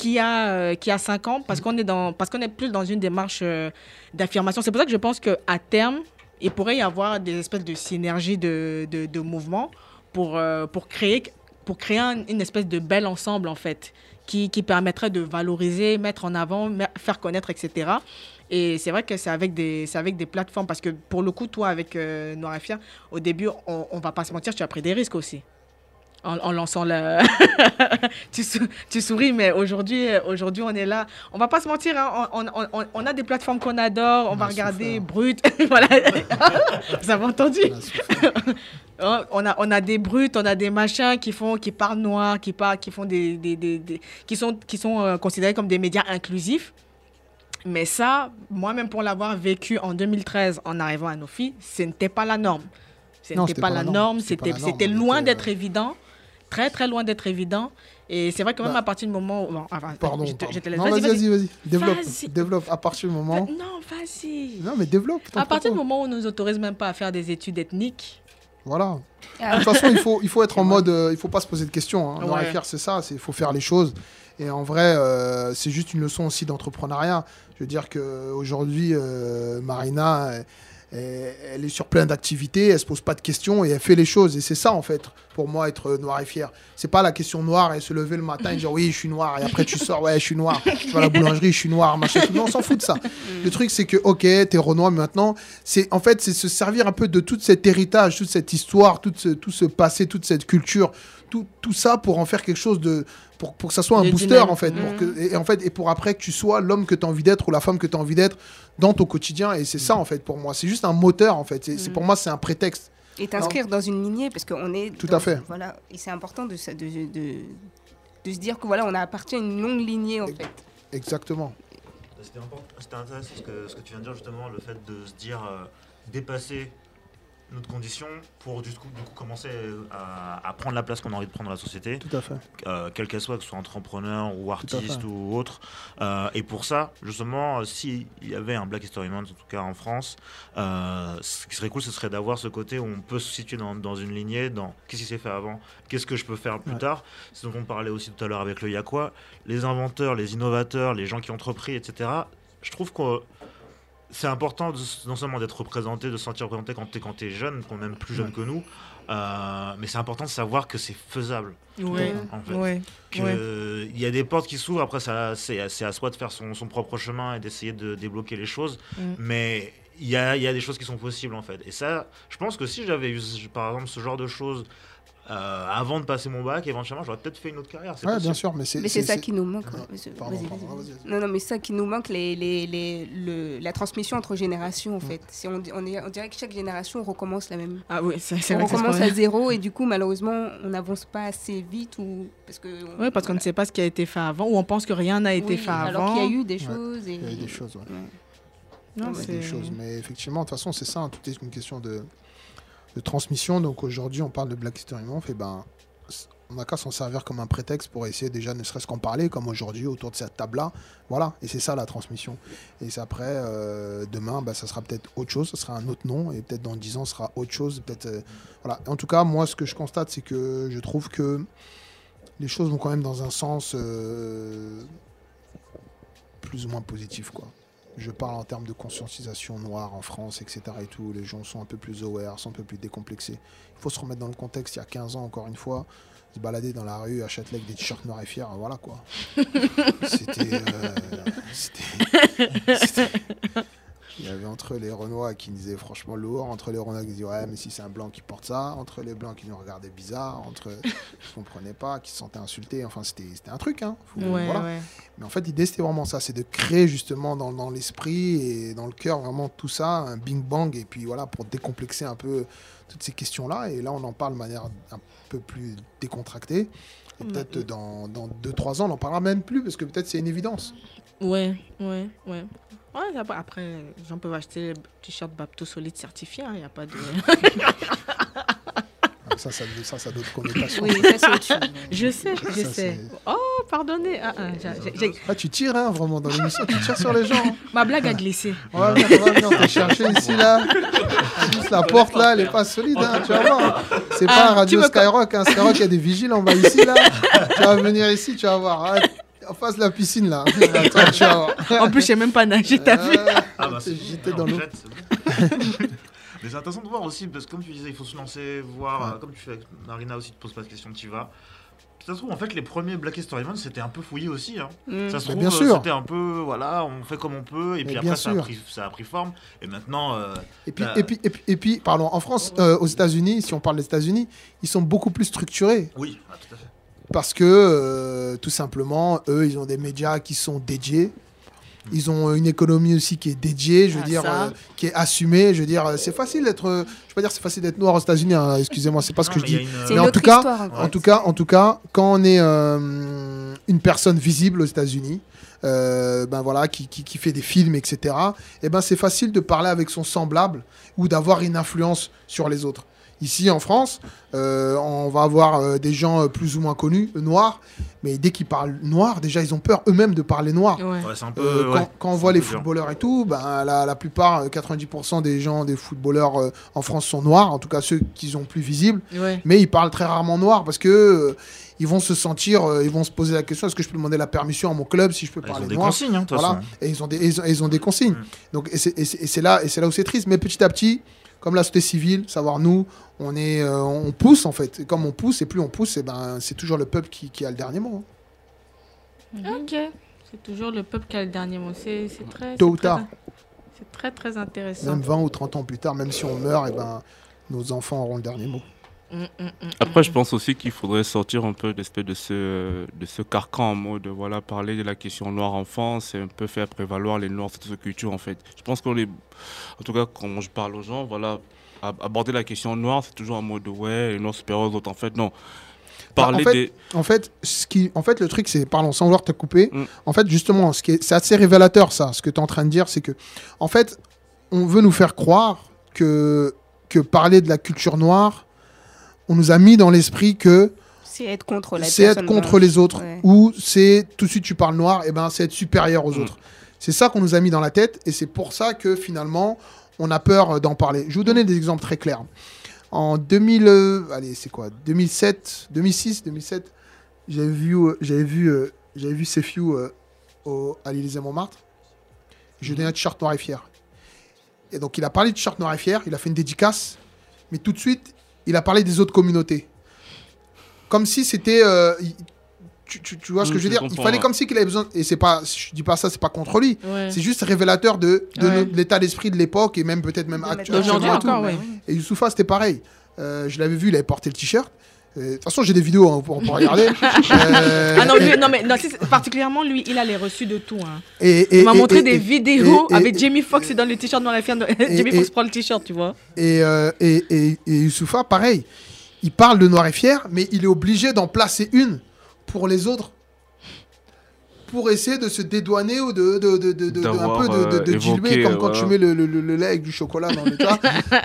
qu'il y a euh, qu'il y a cinq ans parce qu'on est dans parce qu'on est plus dans une démarche euh, d'affirmation c'est pour ça que je pense que à terme il pourrait y avoir des espèces de synergie de, de, mouvements pour euh, pour créer pour créer un- une espèce de bel ensemble en fait qui, qui permettrait de valoriser mettre en avant faire connaître etc Et c'est vrai que c'est avec, des- avec des plateformes. Parce que pour le coup, toi, avec euh, Noir et Fier, au début, on, on va pas se mentir, tu as pris des risques aussi. En, en lançant le. tu, sou- tu souris, mais aujourd'hui, euh, aujourd'hui, on est là. On va pas se mentir, hein, on, on- on- on a des plateformes qu'on adore. On, va regarder Brut. voilà. Vous avez entendu? On a, on a des brutes, on a des machins qui font, qui parlent noir, qui parlent, qui font des, des- des- des- qui sont, qui sont euh, considérés comme des médias inclusifs. Mais ça, moi-même pour l'avoir vécu en 2013 en arrivant à Nofi, ce n'était pas la norme. Ce n'était pas, pas la norme. C'était loin d'être évident, très très loin d'être évident. Et c'est vrai que même Bah, à partir du moment où... bon, enfin, Pardon, je te- je te laisse. pardon. Non, vas-y, vas-y, vas-y. Développe, développe. À partir du moment. Non, vas-y. Non, mais développe. À partir du moment où on nous autorise même pas à faire des études ethniques, Voilà. Ah. De toute façon, il faut, il faut être en mode. euh, il faut pas se poser de questions. Hein. Et Ouais. fier, c'est ça. Il faut faire les choses. Et en vrai, euh, c'est juste une leçon aussi d'entrepreneuriat. Je veux dire qu'aujourd'hui, euh, Marina, elle, est sur plein d'activités, elle se pose pas de questions et elle fait les choses. Et c'est ça, en fait, pour moi, être noir et fier. C'est pas la question noire et se lever le matin et dire oui, je suis noir. Et après, tu sors, ouais, je suis noir. Tu vas à la boulangerie, je suis noir, machin. Non, on s'en fout de ça. Le truc, c'est que, ok, t'es Renoir, mais maintenant, c'est en fait, c'est se servir un peu de tout cet héritage, toute cette histoire, tout ce, tout ce passé, toute cette culture, tout, tout ça pour en faire quelque chose de. Pour, pour que ça soit un booster, dynamique. en fait. Pour que, et, et en fait. Et pour après que tu sois l'homme que tu as envie d'être ou la femme que tu as envie d'être dans ton quotidien. Et c'est ça, en fait, pour moi. C'est juste un moteur, en fait. C'est c'est- pour moi, c'est un prétexte. Et t'inscrire dans une lignée, parce qu'on est. Tout dans- à fait. Voilà, et c'est important de, se- de, de, de se dire que voilà, on appartient à une longue lignée en fait. Exactement. C'était intéressant ce que, ce que tu viens de dire justement, le fait de se dire euh, dépasser notre condition pour du coup, du coup commencer euh, à, à prendre la place qu'on a envie de prendre dans la société. Tout à fait. Euh, quelle qu'elle soit, que ce soit entrepreneur ou artiste ou autre. Euh, et pour ça, justement, euh, s'il y avait un Black History Month, en tout cas en France, euh, ce qui serait cool, ce serait d'avoir ce côté où on peut se situer dans, dans une lignée, dans qu'est-ce qui s'est fait avant, qu'est-ce que je peux faire plus Ouais. tard? C'est dont on parlait aussi tout à l'heure avec le Yakwa. Les inventeurs, les innovateurs, les gens qui ont entrepris, etc. Je trouve que c'est important de non seulement d'être représenté, de se sentir représenté quand t'es quand t'es jeune, quand même plus jeune que nous, euh, mais c'est important de savoir que c'est faisable. Ouais, en fait. ouais, Que ouais. il y a des portes qui s'ouvrent. Après, ça, c'est c'est à soi de faire son, son propre chemin et d'essayer de débloquer les choses. Mm. Mais il y a, il y a des choses qui sont possibles en fait. Et ça, je pense que si j'avais eu par exemple ce genre de choses euh, avant de passer mon bac, éventuellement, j'aurais peut-être fait une autre carrière. c'est Ouais, possible. bien sûr, mais c'est. Mais c'est ça qui nous manque. Non, non, mais ça qui nous manque, les, les, les, le- la transmission entre générations, Mm. en fait. Si on, on, est- on dirait que chaque génération recommence la même. Ah oui, c'est c'est On vrai que c'est recommence à zéro et du coup, malheureusement, on n'avance pas assez vite ou parce que. on- Oui, parce qu'on ne sait pas ce qui a été fait avant, ou on pense que rien n'a été Oui, fait alors avant. qu'il y a eu des Ouais, choses. Et... Il y a eu des choses, ouais. Non, Il y a c'est- des choses. Mais effectivement, de toute façon, c'est ça. hein, tout est une question de, de transmission. Donc aujourd'hui, on parle de Black History Month. Et ben, on n'a qu'à s'en servir comme un prétexte pour essayer déjà, ne serait-ce qu'en parler, comme aujourd'hui, autour de cette table-là. Voilà. Et c'est ça la transmission. Et après, euh, demain, bah, ça sera peut-être autre chose. Ça sera un autre nom. Et peut-être dans 10 ans, ce sera autre chose. Peut-être. euh, voilà. En tout cas, moi, ce que je constate, c'est que je trouve que les choses vont quand même dans un sens euh, plus ou moins positif, quoi. Je parle en termes de conscientisation noire en France, etc. Et tout. Les gens sont un peu plus aware, sont un peu plus décomplexés. Il faut se remettre dans le contexte. Il y a 15 ans, encore une fois, se balader dans la rue à Châtelet avec des t-shirts noirs et fiers, voilà quoi. C'était. euh, c'était- c'était- Il y avait entre les Renois qui disaient franchement lourd, entre les Renois qui disaient ouais, mais si c'est un blanc qui porte ça, entre les blancs qui nous regardaient bizarre, entre qui comprenaient pas, qui se sentaient insultés. Enfin, c'était un truc, hein. Faut- Ouais, voilà. ouais. Mais en fait, l'idée, c'était vraiment ça c'est de créer justement dans, dans l'esprit et dans le cœur vraiment tout ça, un bing bang, et puis voilà, pour décomplexer un peu toutes ces questions-là. Et là, on en parle de manière un peu plus décontractée. Et peut-être dans 2-3 ans, on n'en parlera même plus parce que peut-être c'est une évidence. Ouais, ouais, ouais. Ouais, après, les gens peuvent acheter le t-shirt Bapto solide certifié, il n'y a pas de... Ah, Ça, ça, ça, ça a d'autres connotations. Oui, ça, c'est autre chose. Je sais, je Ça, sais. c'est- Oh, pardonnez. Ah, ah, Ah, tu tires, hein, vraiment, dans l'émission, tu tires sur les gens. hein. Ma blague a glissé. On va venir, on te chercher ici, là. Juste la porte, là, elle est pas solide, hein, tu vas voir. C'est Ah, pas un tu radio Skyrock, hein. Skyrock, il y a des vigiles en bas ici, là. tu vas venir ici, tu vas voir. Ah, face de la piscine, là. Attends. En plus, je sais même pas nager, t'as vu Ah bah c'est dans l'eau. Mais c'est intéressant de voir aussi, parce que comme tu disais, il faut se lancer, voir, Ouais. comme tu fais avec Marina aussi, tu te poses pas de questions, tu y vas. Ça se trouve, en fait, les premiers Black History Month, c'était un peu fouillé aussi. Hein. Mm. Ça se trouve, bien sûr. c'était un peu, voilà, on fait comme on peut, et puis après, ça a, pris, ça a pris forme. Et maintenant. euh, Et puis, et puis, et puis, et puis, pardon, en France, euh, aux États-Unis, si on parle des États-Unis, ils sont beaucoup plus structurés. Oui, ah, tout à fait. Parce que, euh, tout simplement, eux, ils ont des médias qui sont dédiés. Ils ont une économie aussi qui est dédiée, je veux Ah, dire, euh, qui est assumée. Je veux dire, euh, c'est facile d'être. euh, je veux pas dire c'est facile d'être noir aux États-Unis. hein, Excusez-moi, c'est pas ce Non, que je dis. une- Mais en tout cas, histoire, en ouais. tout cas, en tout cas, quand on est une personne visible aux États-Unis, euh, ben voilà, qui, qui, qui fait des films, etc. Et ben c'est facile de parler avec son semblable ou d'avoir une influence sur les autres. Ici en France, euh, on va avoir euh, des gens euh, plus ou moins connus, euh, noirs, mais dès qu'ils parlent noir, déjà ils ont peur eux-mêmes de parler noir. Ouais. Ouais, c'est un peu. Euh, ouais, quand, on voit les dur. footballeurs et tout, ben, la, la plupart, euh, 90% des gens, des footballeurs euh, en France sont noirs, en tout cas ceux qui sont plus visibles, Ouais. mais ils parlent très rarement noir parce que euh, ils vont se sentir, euh, ils vont se poser la question est-ce que je peux demander la permission à mon club si je peux Ah, Ils parler ont des noir consignes, hein, voilà. Et ils ont des, ils ont, ils ont des consignes. Donc, et c'est là, et c'est là où c'est triste. Mais petit à petit, comme la société civile, savoir nous, on est, euh, on pousse en fait. Et comme on pousse, et plus on pousse, et ben, c'est toujours le peuple qui, qui a le dernier mot. hein. Ok. C'est toujours le peuple qui a le dernier mot. C'est très. Tôt ou tard. C'est très très intéressant. Même 20 ou 30 ans plus tard, même si on meurt, et ben, nos enfants auront le dernier mot. Après, je pense aussi qu'il faudrait sortir un peu d'espèce de ce, de ce carcan en mode, voilà, parler de la question noire en France et un peu faire prévaloir les noirs cette culture, en fait. Je pense qu'on est, en tout cas, quand je parle aux gens, voilà, ab- aborder la question noire, c'est toujours en mode, ouais, les noirs supérieurs aux autres, en fait, non. Parler Bah, en fait, des... En fait, ce qui, en fait, le truc, c'est, pardon, sans vouloir te couper, Mm. en fait, justement, ce qui est, c'est assez révélateur, ça, ce que tu es en train de dire, c'est que, en fait, on veut nous faire croire que, que parler de la culture noire, on nous a mis dans l'esprit que C'est être contre la c'est être personne contre blanche. les autres, Ouais. ou c'est tout de suite tu parles noir, et ben c'est être supérieur aux Mm. autres. C'est ça qu'on nous a mis dans la tête, et c'est pour ça que finalement, on a peur euh, d'en parler. Je vais vous donner des exemples très clairs. En 2000, euh, allez, c'est quoi? 2007, 2006, 2007, j'avais vu, euh, j'avais vu, euh, j'avais vu Sefiu euh, au, à l'Élysée Montmartre. Je lui ai donné un t-shirt noir et fier. Et donc, il a parlé de t-shirt noir et fier, il a fait une dédicace, mais tout de suite, il a parlé des autres communautés. Comme si c'était. euh, tu, tu- tu vois ce que je veux je dire? Il fallait ouais. comme si qu'il avait besoin. Et c'est pas. Je dis pas ça, c'est pas contre lui. Ouais. C'est juste révélateur de, de Ouais. l'état d'esprit de l'époque et même peut-être même actuellement et. Et Youssoufa, c'était pareil. Euh, je l'avais vu, il avait porté le t-shirt. Euh, De toute façon, j'ai des vidéos hein, pour, pour regarder. Euh, Ah non, et- lui, non mais non, particulièrement lui, il a les reçus de tout. Hein. et- et- Il m'a montré et- des vidéos avec Jamie Foxx dans le t-shirt dans la fière. Jamie Foxx prend le t-shirt, tu vois. Et, euh, et, et, et Youssoufa, pareil. Il parle de Noir et Fier, mais il est obligé d'en placer une pour les autres. Pour essayer de se dédouaner ou de, de, de, de, de- de- un peu de, de, de euh, diluer, comme quand euh, tu mets le, le, le- le lait avec du chocolat dans le tas.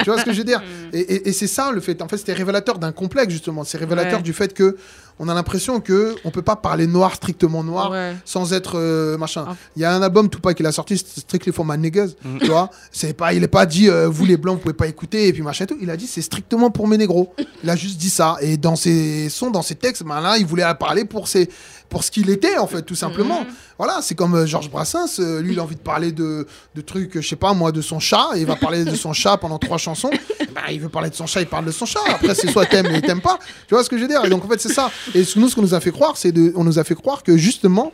tu vois ce que je veux dire? Et, et, et c'est ça le fait. En fait, c'était révélateur d'un complexe, justement. C'est révélateur Ouais. du fait que on a l'impression que on peut pas parler noir, strictement noir, Ouais. sans être euh, machin. Ah. Il y a un album Tupac qu'il a sorti, Strictly for my niggas, Mm. tu vois. C'est pas, il est pas dit euh, vous les blancs vous pouvez pas écouter et puis machin et tout. Il a dit c'est strictement pour mes négros. Il a juste dit ça et dans ses sons, dans ses textes, ben là il voulait parler pour ses pour ce qu'il était en fait tout simplement. Mhm. Voilà, c'est comme euh, Georges Brassens, euh, lui il a envie de parler de, de trucs, je sais pas moi, de son chat et il va parler de son chat pendant trois chansons. Bah, il veut parler de son chat, il parle de son chat. Après c'est soit t'aimes et t'aimes pas. Tu vois ce que je veux dire? Et donc en fait c'est ça. Et nous ce qu'on nous a fait croire, c'est de, on nous a fait croire que justement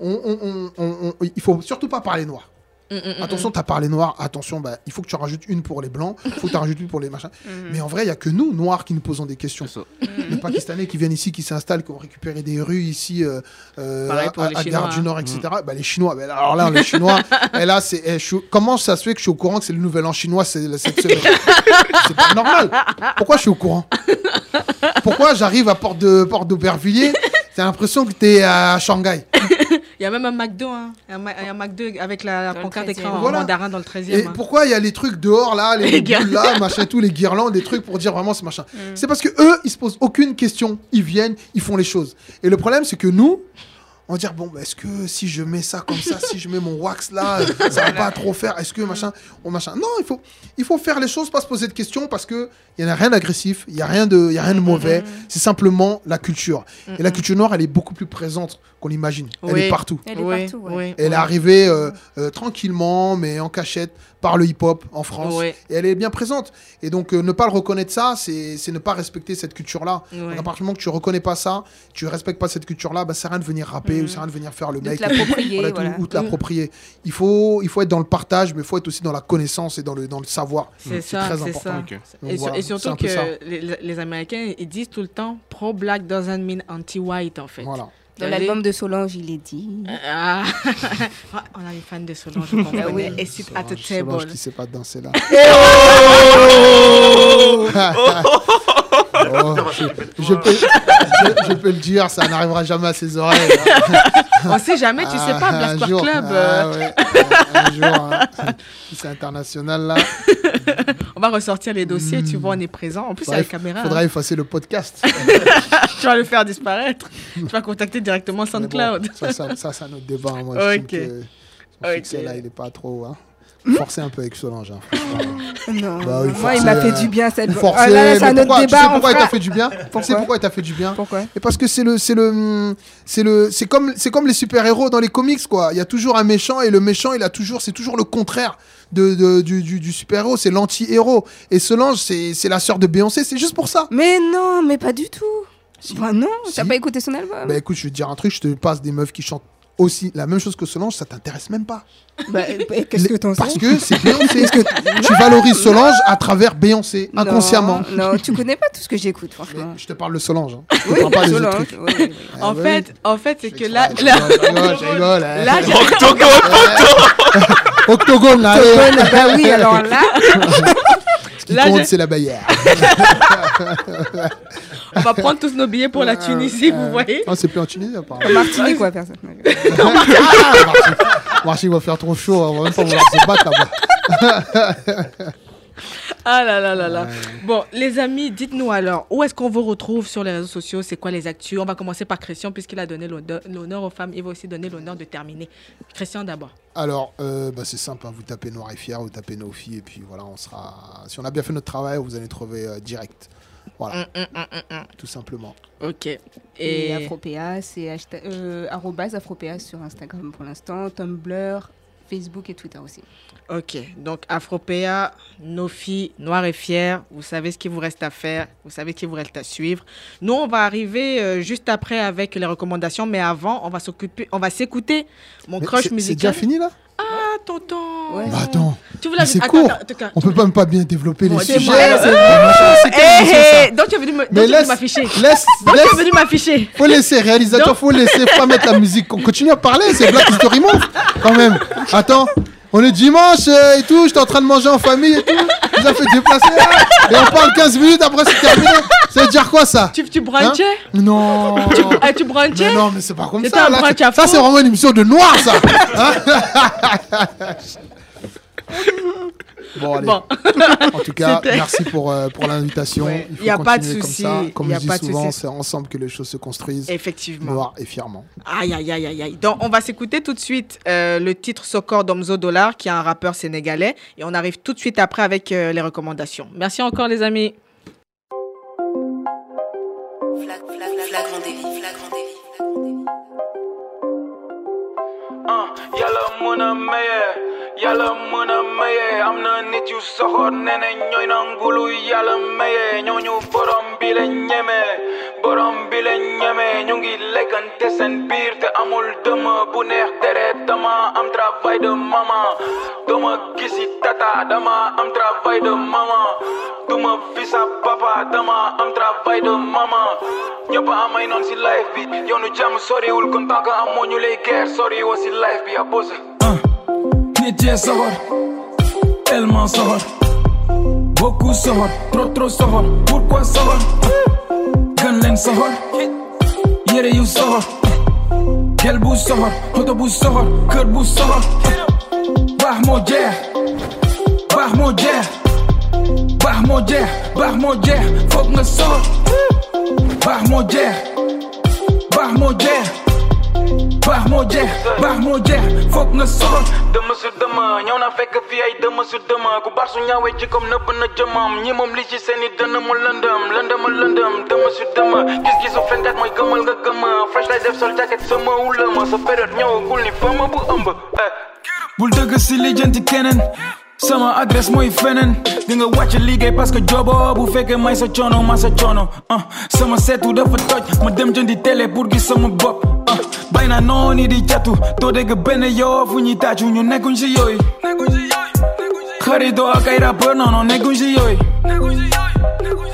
on- on- on- on- il faut surtout pas parler noir. Mm, mm, mm, Attention, t'as parlé noir, attention, bah, il faut que tu en rajoutes une pour les blancs, il faut que tu en rajoutes une pour les machins. Mais en vrai, il y a que nous, noirs, qui nous posons des questions. Les Pakistanais qui viennent ici, qui s'installent, qui ont récupéré des rues ici, euh, euh, à, à Gare du hein. Nord, etc. Bah, les Chinois, bah, alors là, les Chinois, et là, c'est, eh, je comment ça se fait que je suis au courant que c'est le nouvel an chinois c'est- cette semaine? C'est pas normal. Pourquoi je suis au courant? Pourquoi j'arrive à Porte, de, Porte d'Aubervilliers? T'as l'impression que t'es à Shanghai. Il y a même un McDo, hein. un, Ma- un McDo avec la, pancarte 13e. écrit en Voilà. mandarin dans le 13e. Et hein. pourquoi il y a les trucs dehors là, les, Les boules là, machin tout, les guirlandes, des trucs pour dire vraiment ce machin. C'est parce que eux, ils se posent aucune question, ils viennent, ils font les choses. Et le problème, c'est que nous, on va dire bon, bah, est-ce que si je mets ça comme ça, si je mets mon wax là, ça va pas trop faire. Est-ce que machin, on machin. Non, il faut, il faut faire les choses, pas se poser de questions parce que il y en a rien d'agressif, il y a rien de, il y a rien de mauvais. C'est simplement la culture. Et la culture noire, elle est beaucoup plus présente qu'on l'imagine. Elle Oui. est partout. Elle est Oui, partout. ouais. oui, Elle est oui. arrivée euh, euh, tranquillement, mais en cachette, par le hip-hop en France. Ouais. Et elle est bien présente. Et donc, euh, ne pas le reconnaître ça, c'est c'est ne pas respecter cette culture-là. Ouais. À partir du moment que tu reconnais pas ça, tu respectes pas cette culture-là, bah, à rien de venir rapper Mhm. ou ça sert à rien de venir faire le De mec. Voilà, voilà. tout- ou te l'approprier. Il faut, il faut être dans le partage, mais il faut être aussi dans la connaissance et dans le, dans le savoir. C'est ça, très c'est important. ça. Ok. Donc Et, voilà, et c'est surtout que les Américains, ils disent tout le temps pro-black doesn't mean anti-white, en fait. Voilà. Dans l'album de Solange, il est dit. Ah. On a une fan de Solange, comprends. Ah oui. Et sit at the Solange table. qui sait pas danser là. Oh Oh, je, je peux, je, je peux le dire, ça n'arrivera jamais à ses oreilles. On sait jamais, tu sais pas, Ah, Black un Square jour, Club. ah, ouais, un, un jour, hein. C'est international là. On va ressortir les dossiers, tu vois, on est présent. En plus, c'est à la Bref, caméra. faudra hein. effacer le podcast. tu vas le faire disparaître. tu vas contacter directement bon, SoundCloud. ça, ça, ça, c'est un autre débat. hein. Moi, je Ok. trouve que son Ok. succès là, il est pas trop. Hein. Forcé un peu avec Solange. Hein, franchement. Non, Bah oui, moi, il m'a fait euh, du bien cette Forcé, Ah, là, là, un autre pourquoi, tu débat. sais on pourquoi il t'a fait du bien? Tu sais Pourquoi pourquoi il t'a fait du bien? Pourquoi? Et parce que c'est le, c'est le, c'est le, c'est comme, c'est comme les super héros dans les comics quoi. Il y a toujours un méchant et le méchant, il a toujours, c'est toujours le contraire de, de- du, du, du super héros, c'est l'anti-héros. Et Solange, c'est, c'est la sœur de Beyoncé, c'est juste pour ça. Mais non, mais pas du tout. Bah non, t'as Si. pas écouté son album Bah écoute, je vais te dire un truc, je te passe des meufs qui chantent aussi la même chose que Solange, ça t'intéresse même pas. Bah, qu'est-ce que t'en sais Parce que c'est Beyoncé. tu valorises Solange à travers Beyoncé, inconsciemment. Non, tu connais pas tout ce que j'écoute, franchement. Je te parle de Solange. Hein. Je te Oui, parle pas des autres Solange, trucs. oui, oui, oui. En fait, en fait, c'est que là, là, rigole, là, Octogone, là. Octogone, bah oui, alors là. Qui Là, compte, c'est la baillère. on va prendre tous nos billets pour la Tunisie, vous voyez. Non, c'est plus en Tunisie, apparemment. En Martinique, quoi, personne. Ah, Marcy. Marcy va faire trop chaud, on va même pas vouloir se battre là-bas. Ah là là là là. Bon, les amis, dites-nous alors, où est-ce qu'on vous retrouve sur les réseaux sociaux? C'est quoi les actus? On va commencer par Christian, puisqu'il a donné l'honneur aux femmes. Il va aussi donner l'honneur de terminer. Christian d'abord. Alors, euh, bah, c'est simple, hein, vous tapez Noir et Fier, vous tapez nos filles, et puis voilà, on sera. Si on a bien fait notre travail, vous allez trouver euh, direct. Voilà, Hum, hum, hum, tout simplement. Ok. Et Et Afropéa, c'est hashtag- euh, Afropéa sur Instagram pour l'instant, Tumblr, Facebook et Twitter aussi. Ok, donc Afropéa, nos filles, Noir et Fier, vous savez ce qu'il vous reste à faire, vous savez ce qu'il vous reste à suivre. Nous, on va arriver euh, juste après avec les recommandations, mais avant, on va s'occuper, on va s'écouter mon Mais crush c'est- C'est musical. déjà fini là? Ah, tonton. Ouais. Bah attends, Tu la c'est court. attends, attends, On peut même pas bien développer Bon, les sujets. donc tu es venu laisse, m'afficher. laisse, Donc tu es laisse. venu m'afficher. Faut laisser, réalisateur, Donc- faut laisser, pas mettre la musique. On continue à parler, c'est Black History Month, quand même. Attends, on est dimanche euh, et tout, j'étais en train de manger en famille et tout. Avez fait déplacer là, et on parle 15 minutes après c'est terminé. Ça veut dire quoi ça Tu, tu brunchais Hein Non. tu, ah, tu brunchais non, mais c'est pas comme ça. là, ça, fond. c'est vraiment une émission de noir, ça. Hein bon, allez. Bon. En tout cas, merci pour, euh, pour l'invitation. Ouais, Il faut y a pas de souci, Comme, comme y a je pas dis de souvent, c'est ensemble que les choses se construisent. Effectivement. Noir et fièrement. Aïe, aïe, aïe, aïe, aïe. Donc, on va s'écouter tout de suite euh, le titre Sokor d'Omzo Dollar, qui est un rappeur sénégalais. Et on arrive tout de suite après avec euh, les recommandations. Merci encore, les amis. Flagrant délit, flagrant délit. Yàlla mën a maye am nit yu soxor nene ñooy nangulu yàlla maye. Ñooñu borom bi la ñeme borom bi la ñeme. Ñu ngi lekkante seen biir te amul dëma bu neex deret. Dama am travail de maman dama gisi tata dama am travail de maman duma bisa papa dama am travail de maman ñëpp amay noon si life bi yoonu jàmm soriwul kon tant que amoo ñu lay guerre sori woo si life bi abose Nit uh. Yee soxor tellement soxor beaucoup soxor trop trop soxor pourquoi soxor gën leen soxor yére yu soxor gel bu soxor oto bu soxor kër bu soxor baax moo jeex baax moo jeex baax moo jeex baax moo jeex foog nga soxor baax moo jeex baax moo jeex baax moo jeex baax moo jeex foog nga soxor dëmm su dëmm ñëw na fekk fii ay dëmm su dëmm ku baax su ñaawee ci comme nëbb na jëmam ñi moom li ci seeni dënn mu lëndëm lëndëm lëndëm dëmm su dëmm gis-gisu fenkat mooy gëmal nga gëmm fresh lay def sol jacket sama wulama sa période ñëwagul ni fama bu ëmb eh. bul dëgg si lijjanti keneen sama adresse mooy feneen di nga wàcc liggéey parce que jobo bu fekkee may sa coono ma sa coono ah sama seetu dafa toj ma dem jëndi télé pour gis sama bopp bay naa nooni di catu doo dégg benn yoo fu ñuy tàccu ñu nekkuñ si yooyu xaritoo ak ay rappeur non nekkuñ si yooyu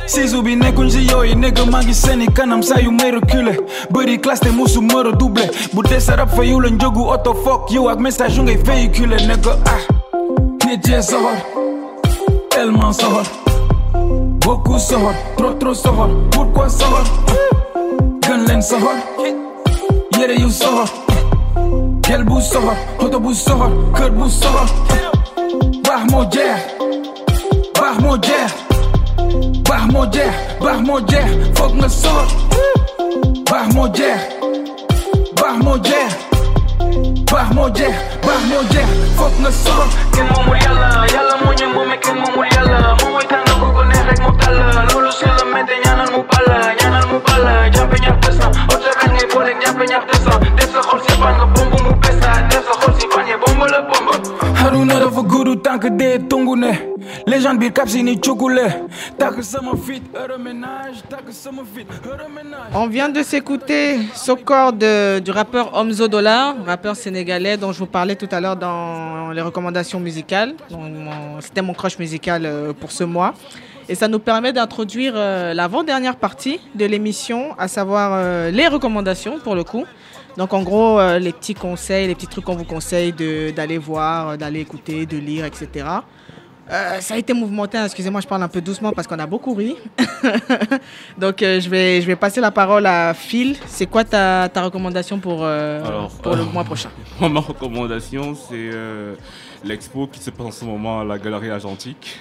siisu bi nekkuñ si yooyu nekk maa ngi seeni kanam saa yu may reculer classe te musu ma redoubler bu dee sa rap fa yu la njogu auto foog yow ak message yu ngay véhiculer nekk ah. Nit yee soxor tellement soxor beaucoup soxor trop trop soxor pourquoi soxor gën leen yére yu soxor gel bu soxor baax moo jeex baax moo jeex baax moo jeex baax moo jeex foog nga baax moo jeex baax moo jeex baax moo jeex foog nga soxor kenn moomul yàlla yàlla moo ñu moome kenn moomul yàlla moo mooy tànn ko ko rek mu tàll loolu su la mette ñaanal mu ball ñaanal mu ball On vient de s'écouter Sokor de, du rappeur Omzo Dollar, rappeur sénégalais dont je vous parlais tout à l'heure dans les recommandations musicales. C'était mon crush musical euh, pour ce mois. Et ça nous permet d'introduire euh, l'avant-dernière partie de l'émission, à savoir euh, les recommandations pour le coup. Donc en gros, euh, les petits conseils, les petits trucs qu'on vous conseille d'aller voir, euh, d'aller écouter, de lire, etc. Euh, ça a été mouvementé, hein. excusez-moi, je parle un peu doucement parce qu'on a beaucoup ri. Donc euh, je, vais, je vais passer la parole à Phil. C'est quoi ta, ta recommandation pour, Alors, pour le mois prochain? Moi, ma recommandation, c'est l'expo qui se passe en ce moment à la Galerie Argentique.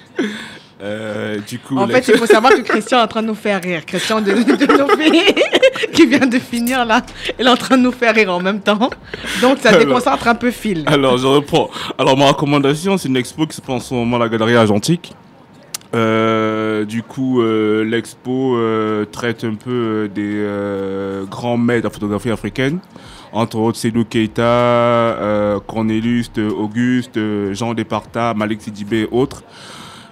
Euh, du coup, En fait, il faut savoir que Christian est en train de nous faire rire. Christian de, de nos filles, qui vient de finir là, il est en train de nous faire rire en même temps. Donc ça Alors- déconcentre un peu Phil. Alors, je reprends. Alors, ma recommandation, c'est une expo qui se passe en ce moment à la Galerie Argentique. Euh, du coup, euh, l'expo traite un peu des grands maîtres de la photographie africaine, entre autres Sédou Keita, euh, Cornelius euh, Auguste, euh, Jean Desparta, Malik Sidibé et autres.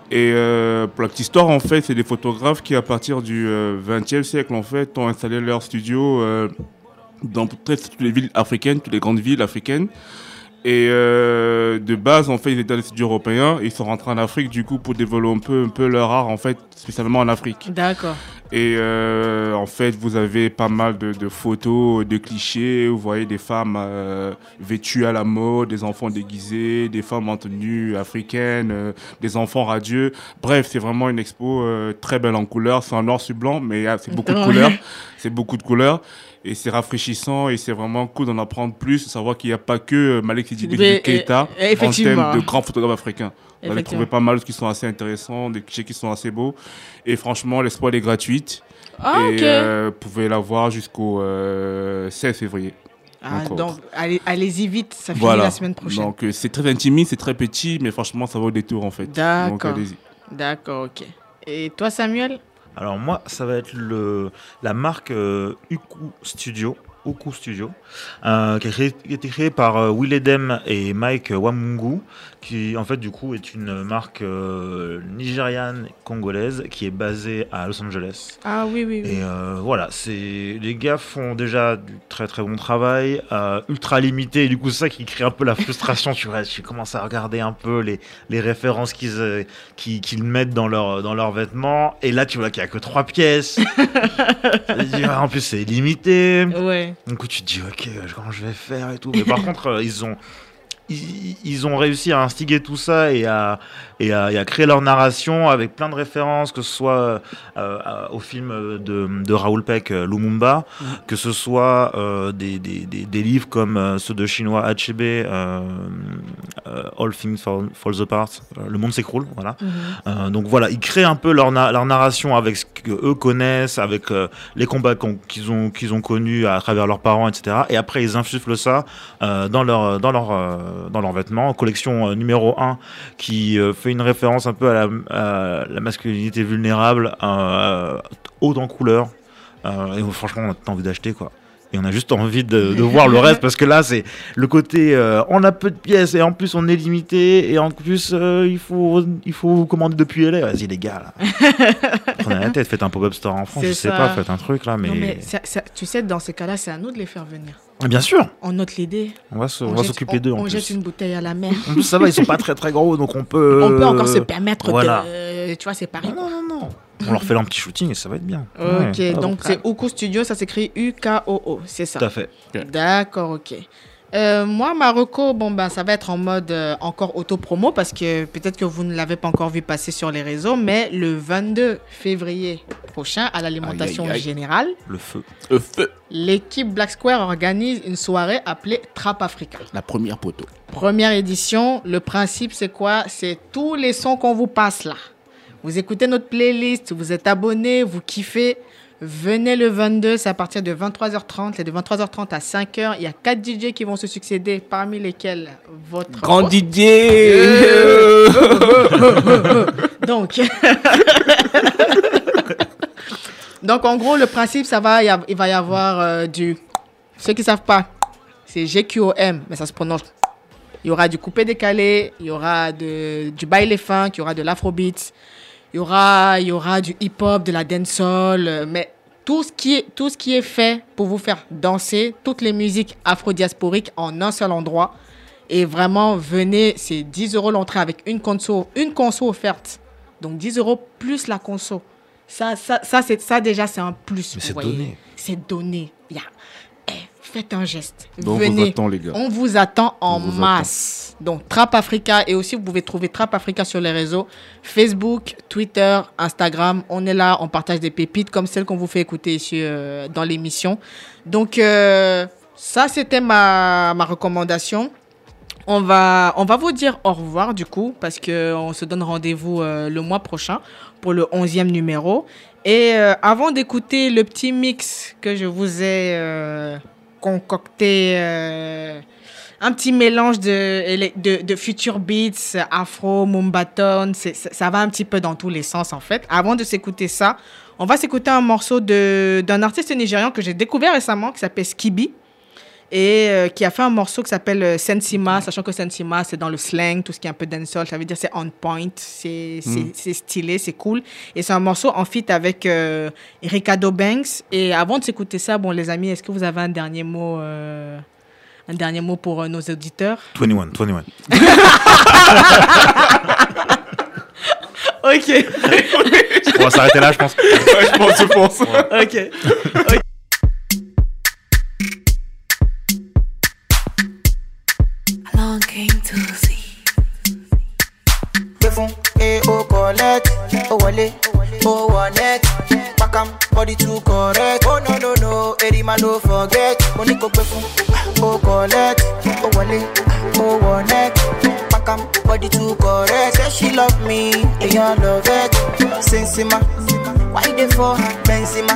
Et euh, histoire, en fait, c'est des photographes qui, à partir du XXe siècle, en fait, ont installé leur studio euh, dans toutes les villes africaines, toutes les grandes villes africaines. Et euh, de base, en fait, ils étaient dans les studios européens. Ils sont rentrés en Afrique, du coup, pour développer un peu, un peu leur art, en fait, spécialement en Afrique. D'accord. Et euh, en fait, vous avez pas mal de, de photos, de clichés. Vous voyez des femmes euh, vêtues à la mode, des enfants déguisés, des femmes en tenue africaine, euh, des enfants radieux. Bref, c'est vraiment une expo très belle en couleurs. C'est en noir sur blanc, mais euh, c'est beaucoup de couleurs. C'est beaucoup de couleurs. Et c'est rafraîchissant et c'est vraiment cool d'en apprendre plus, de savoir qu'il n'y a pas que Malek Sidibé Keita en termes de grands photographes africains. Vous allez Effectivement. trouver pas mal qui sont assez intéressants, des clichés qui sont assez beaux. Et franchement, l'espoir est gratuite. Ah, et euh, vous pouvez la voir jusqu'au euh, 16 février. Ah, donc allez- allez-y vite, ça finit voilà. la semaine prochaine. Donc euh, c'est très intimiste, c'est très petit, mais franchement, ça vaut le détour en fait. Donc D'accord. allez-y. D'accord, ok. Et toi, Samuel? Alors moi, ça va être la marque euh, Uku Studio. Studio, euh, qui, a créé- qui a été créée par euh, Will Edem et Mike Wamungu, qui en fait du coup est une marque euh, nigériane congolaise qui est basée à Los Angeles. Ah oui, oui, oui. Et euh, voilà, c'est les gars font déjà du très très bon travail, euh, ultra limité. Et du coup, c'est ça qui crée un peu la frustration. tu vois, tu commences à regarder un peu les, les références qu'ils qu'ils mettent dans leurs dans leurs vêtements. Et là, tu vois qu'il y a que trois pièces. Et vois, en plus, c'est limité. Ouais. Du coup, tu te dis, ok, comment je vais faire et tout. Mais par contre, ils ont ils, ont réussi à instiguer tout ça et à, et, à, et à créer leur narration avec plein de références, que ce soit euh, euh, au film de, de Raoul Peck, euh, Lumumba, que ce soit euh, des, des, des, des livres comme euh, ceux de chinois Achebe, euh, euh, All Things Fall, Falls Apart, euh, Le Monde s'écroule, voilà. Mhm. Euh, donc voilà, ils créent un peu leur, na- leur narration avec ce qu'eux connaissent, avec euh, les combats qu'ils ont, qu'ils ont connus à travers leurs parents, etc. Et après, ils insufflent ça euh, dans leur, dans leur, euh, dans leurs vêtements. Collection euh, numéro 1 qui euh, fait une référence un peu à la, à la masculinité vulnérable, haute en couleur. Euh, et franchement, on a envie d'acheter quoi. Et on a juste envie de, de voir le reste parce que là, c'est le côté euh, on a peu de pièces et en plus on est limité et en plus euh, il, faut, il faut commander depuis LA. Vas-y, les gars, là. Prenez la tête, faites un pop-up store en France, je sais ça. pas, faites un truc là, mais. Non, mais ça- ça- tu sais, dans ces cas-là, c'est à nous de les faire venir. Ah, Bien sûr, On note l'idée. on va se- on va jette- s'occuper d'eux en On plus. jette une bouteille à la mer. En plus, ça va, ils sont pas très très gros donc on peut. On peut encore se permettre voilà. de. Tu vois, c'est Paris. Non, non, non. On leur fait un petit shooting et ça va être bien. Ok, Ouais, donc c'est Uko Studio, ça s'écrit U-K-O-O, c'est ça Tout à fait. D'accord, ok. Euh, moi, Marocco, bon, ben, ça va être en mode euh, encore auto-promo parce que peut-être que vous ne l'avez pas encore vu passer sur les réseaux, mais le 22 février prochain, à l'alimentation générale, Le feu. Le feu. l'équipe Black Square organise une soirée appelée Trap Africa. La première poteau. Première édition, le principe c'est quoi? C'est tous les sons qu'on vous passe là. Vous écoutez notre playlist, vous êtes abonné, vous kiffez. Venez le 22, c'est à partir de 23h30. C'est de 23h30 à 5h. Il y a 4 DJ qui vont se succéder, parmi lesquels votre. Grand. Didier Donc. Donc, en gros, le principe, ça va, il va y avoir euh, du. Ceux qui savent pas, c'est GQOM, mais ça se prononce. Il y aura du coupé décalé, il y aura de, du baile funk, il y aura de l'afrobeat, il y aura, il y aura du hip-hop, de la dancehall, euh, mais tout ce, qui est, tout ce qui est fait pour vous faire danser, toutes les musiques afro-diasporiques en un seul endroit. Et vraiment, venez, c'est 10 euros l'entrée avec une conso, une conso offerte. Donc 10 euros plus la conso. Ça, ça, ça, ça déjà, c'est un plus. C'est donné. C'est donné. Il y a- faites un geste. Donc, on vous venez. attend, les gars. On vous attend en vous masse. Donc, Trap Africa. Et aussi, vous pouvez trouver Trap Africa sur les réseaux Facebook, Twitter, Instagram. On est là, on partage des pépites comme celles qu'on vous fait écouter ici euh, dans l'émission. Donc, euh, ça, c'était ma, ma recommandation. On va, on va vous dire au revoir du coup, parce qu'on se donne rendez-vous euh, le mois prochain pour le 11e numéro. Et euh, avant d'écouter le petit mix que je vous ai euh, concocté, euh, un petit mélange de, de, future beats, afro, mumbaton, ça va un petit peu dans tous les sens en fait. Avant de s'écouter ça, on va s'écouter un morceau d'un artiste nigérian que j'ai découvert récemment qui s'appelle Skibi et euh, qui a fait un morceau qui s'appelle euh, Sensima, sachant que Sensima, c'est dans le slang, tout ce qui est un peu dancehall, ça veut dire c'est on point, c'est c'est- Mm. c'est stylé, c'est cool. Et c'est un morceau en feat avec euh, Ricardo Banks. Et avant de s'écouter ça, bon les amis, est-ce que vous avez un dernier mot, euh, un dernier mot pour euh, nos auditeurs? 21, 21. Ok. On va s'arrêter là, je pense. je pense, je pense. ok. Ok. Longing to see. gbé fún AO collect ó wọlé wọ net pakam body too correct. Oh no no no erima no forget. Mo ní kó gbé fún ó collect ó wọlé wọ net pakam body too correct. Say she love me èèyàn love it. Sensima why dey for? Her benzema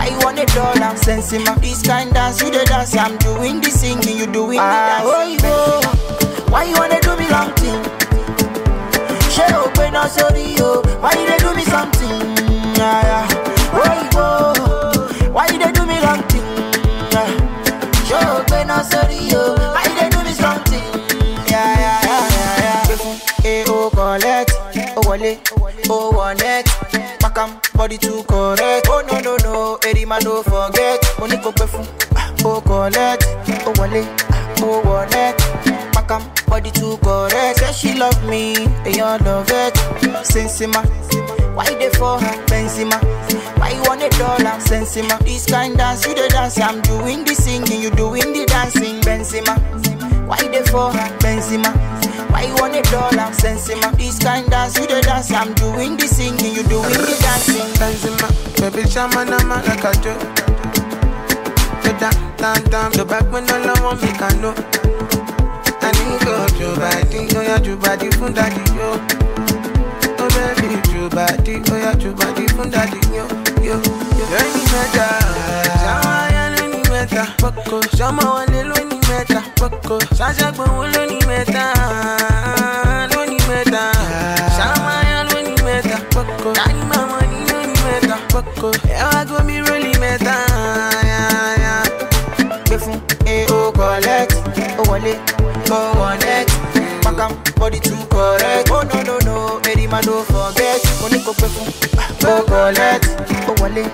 I want a dollar. Sense my This kind dance, you the dance. I'm doing the singing, you doing the ah, dance. Oh, yo. Why you wanna do me long thing? She open up, sorry, yo. Why you they do me something? Ah, Oh, yo. Why you they do me long thing? Ah. She open up, sorry, yo. Why you they do me something? Yeah, yeah, yeah, yeah, yeah. Eh, oh, collect. Oh, wale. Oh, one body too correct. Oh no no no erima no forget. Ní kó gbé fún ó collect. Wọlé ó wọ net pakam body too correct. Say she love me èèyàn love it. Sensima why dey for her benzema? Why you wan dey dull am sensima? This kind dance you dey dance i'm doing the singing you doing the dancing benzema why dey for? Benzema. Why you wan dey dull am sensima. This kind dance you dey dance. I'm doing the singing you doing the dancing. Benzema, baby shama nama like a. The down, down, the back when all I want me can know. I need go to body, oh yeah, to body fun daddy yo. Oh baby, to body, oh yeah, to body fun daddy yo, yo, yo. Any shama ya any meta, poko, shama wale lo mẹ́ta. ṣáṣá gbowó ní mẹ́ta ló ní mẹ́ta. ṣàmáyà ló ní mẹ́ta. káyí màmá ní ní mẹ́ta. ẹ wá gómi rólì mẹ́ta. gbé fún AO collect ó wọlé bọ́ wọ̀nẹ́tì. Pakam body too correct. Oh no no no, Mary man don't forget. Mo ní kò pé fún. Ó collect. Ó wọlé.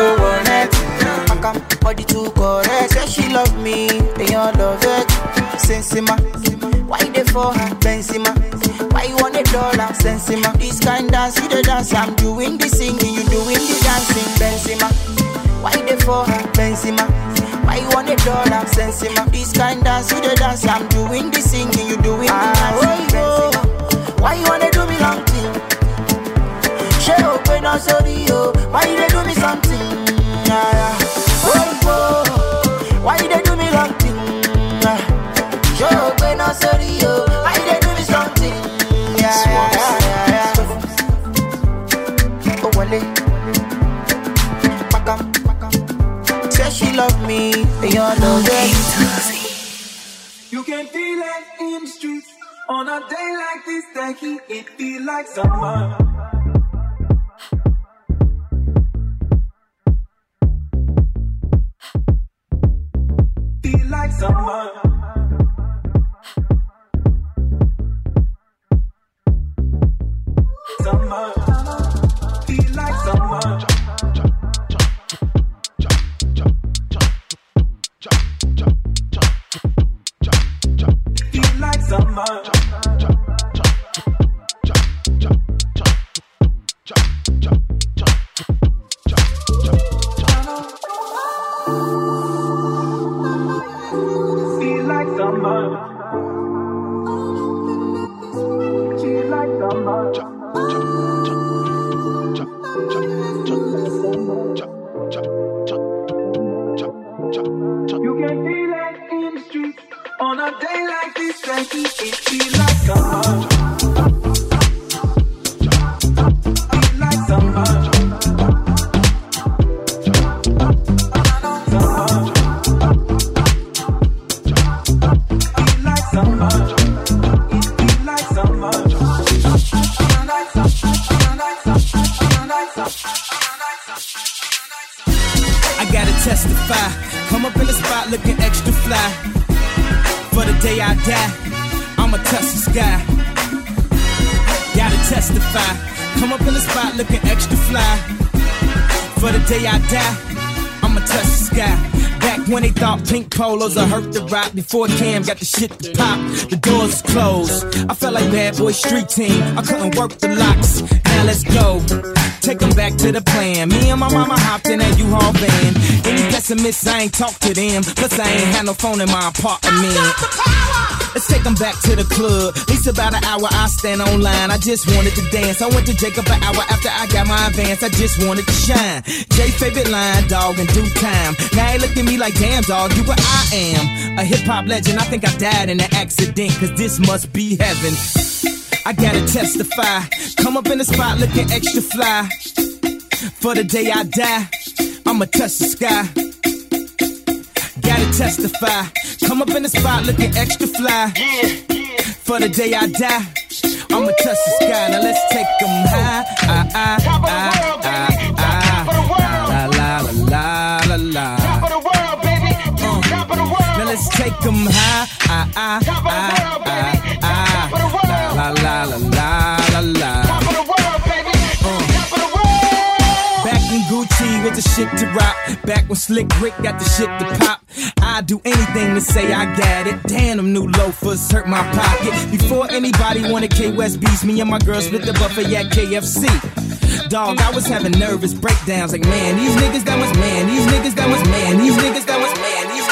Ó wọ̀nẹ́tì am, body too correct. Say she love me, they all love it. Sensima, why they for her? Benzema, why you want a dollar? Sensima, this kind dance, you the dance. I'm doing the singing, you doing the dancing. Benzema, why they for her? Benzema. Why you want a dollar? Sensima, this kind dance, you the dance. I'm doing the singing, you doing the ah, dancing. Oh, Benzema, why you wanna do me long thing? She open up sorry yo, why you they do me something? Yeah, yeah. Me, love it. You can feel it in the streets on a day like this. The heat it feel like summer. Like summer. Summer. Extra fly. For the day I die, I'ma touch the sky. Gotta testify. Come up in the spot looking extra fly. For the day I die, I'ma touch the sky. Back when they thought pink polos would hurt the rock before Cam got the shit to pop, the doors closed. I felt like bad boy street team. I couldn't work the locks. Now let's go. Take them back to the plan. Me and my mama hopped in that U-Haul van. Any pessimists, I ain't talk to them. Plus, I ain't had no phone in my apartment. Let's take them back to the club. At least about an hour, I stand online. I just wanted to dance. I went to Jacob an hour after I got my advance. I just wanted to shine. Jay favorite line, dog, in due time. Now he look at me like, damn, dog, you what I am. A hip hop legend. I think I died in an accident, cause this must be heaven. I gotta testify. Come up in the spot looking extra fly. For the day I die, I'ma touch the sky. Gotta testify. Come up in the spot looking extra fly. For the day I die, I'ma touch the sky. Now let's take them high. Ah, ah, ah, ah, ah. La, la, la, la, la, la. Uh. Now let's take them high. Ah, ah, ah, ah, ah. Was the shit to rock. Back when Slick Rick got the shit to pop. I'd do anything to say I got it. Damn, them new loafers hurt my pocket. Before anybody wanted K West beats, me and my girl split the buffet at KFC. Dog, I was having nervous breakdowns. Like, man, these niggas that was man. These niggas that was man. These niggas that was man. These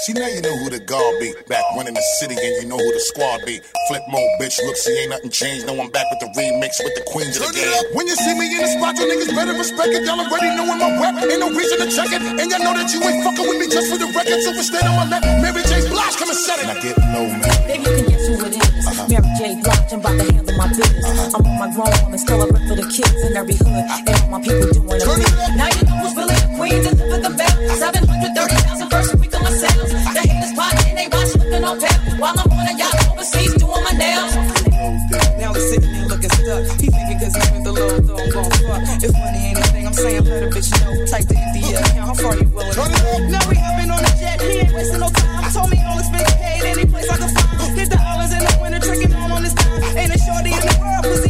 See now you know who the guard be. Back one in the city and you know who the squad be. Flip mode, bitch. Look, see ain't nothing changed. No, I'm back with the remix with the queens of the game. When you see me in the spot, you niggas better respect it. Y'all already knowin' my rep. Ain't no reason to check it. And y'all know that you ain't fucking with me just for the record. So stand on my left. Mary J. Blige, come and set it. And I get low, man. Baby, you can guess who it is. Uh-huh. Mary J. Blige, I'm about to handle my business. Uh-huh. I'm on my grown woman, still a rep for the kids in every hood. And all my people doing a bit. Now you know who's really the queen, deliver the best. Uh-huh. 739 While I'm on a yacht overseas doing my nails. Now he's sitting there looking stuck. He thinking cause I'm the low, though I'm gon' fuck. If money ain't anything, I'm saying let a bitch know. Type the India account, how far you willing to go? Now we hopping on a jet, he ain't wasting no time. Told me all it's been paid, any place I can find. Hit the hours in the winter, tricking all on his time. Ain't a shorty in the world, pussy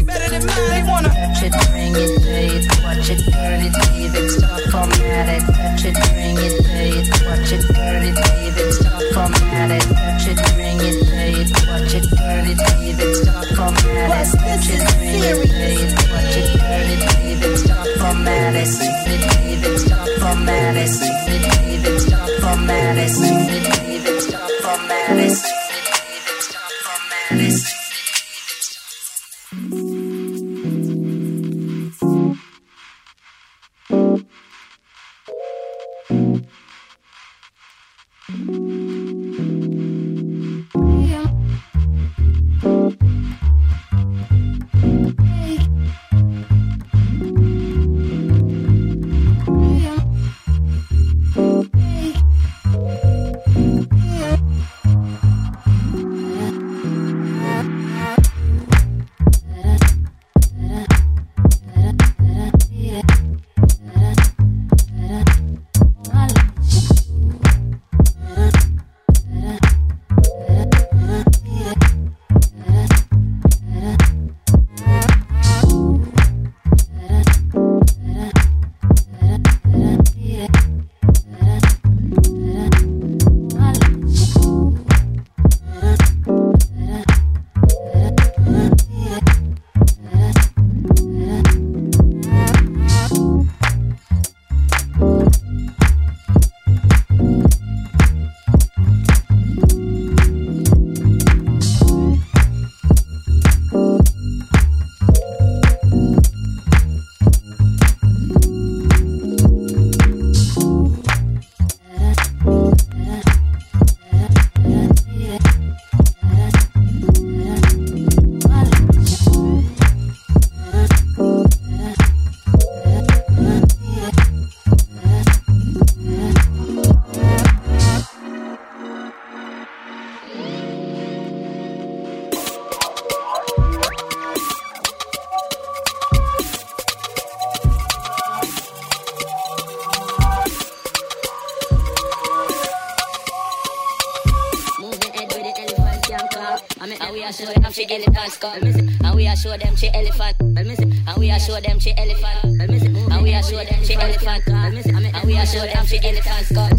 elephant skull missing. And we are show them she elephant missing. And we are show them she elephant missing. And we are show them she elephant missing. And we are show them she elephant skull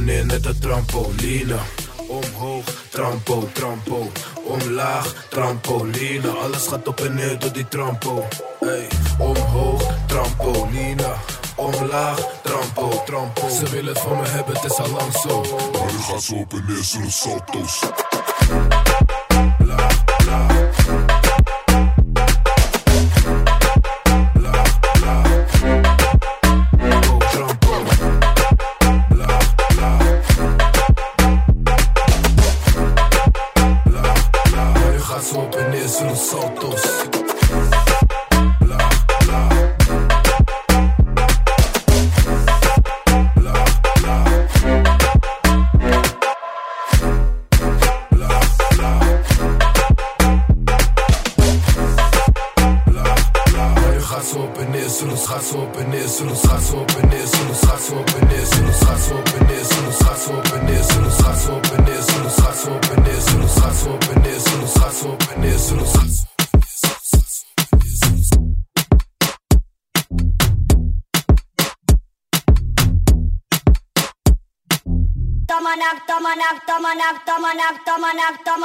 Net een trampoline. Omhoog, trampo, trampo. Omlaag, trampoline. Alles gaat op en neer door die trampo. Hey, omhoog, trampoline. Omlaag, trampo, trampo. Ze willen het van me hebben, het is al lang zo. Maar nu gaat ze op en neer, zullen salto's.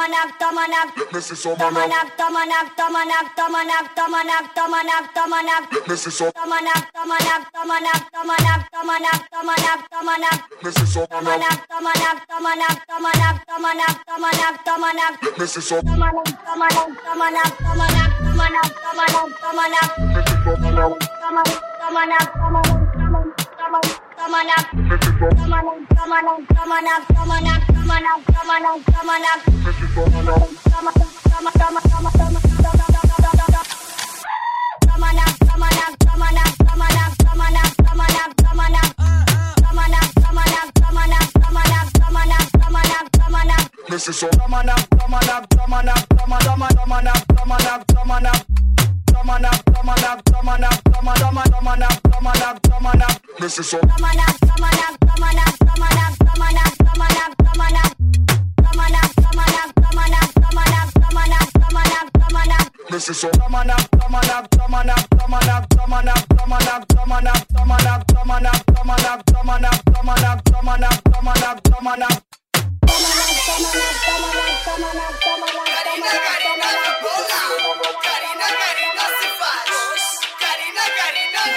Tomanak, tomanak, tomanak. Tomanak, tomanak, tomanak, tomanak, tomanak, tomanak, tomanak. Tomanak, tomanak, tomanak, tomanak, tomanak, tomanak, tomanak. Tomanak, tomanak, tomanak, tomanak, tomanak, tomanak, tomanak. Tomanak, tomanak, tomanak, tomanak, tomanak, tomanak, tomanak. Tomanak, tomanak, tomanak, tomanak, tomanak. Tomanak, tomanak, tomanak, tomanak, tomanak, Come on up, Come on up, come on up, come on up, come on up, come on up, come on up, come on up. Karina, Karina, Karina, Karina,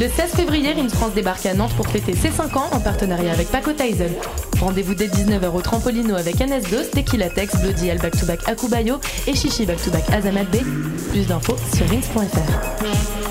Le 16 février, Rin France débarque à Nantes pour fêter ses 5 ans en partenariat avec Paco Tyson. Rendez-vous dès 19h au Trampolino avec NS2, Tequila Tex, Bloody L Back to Back Akubayo et Chichi Back to Back Azamat. Plus d'infos sur rins.fr. Rins.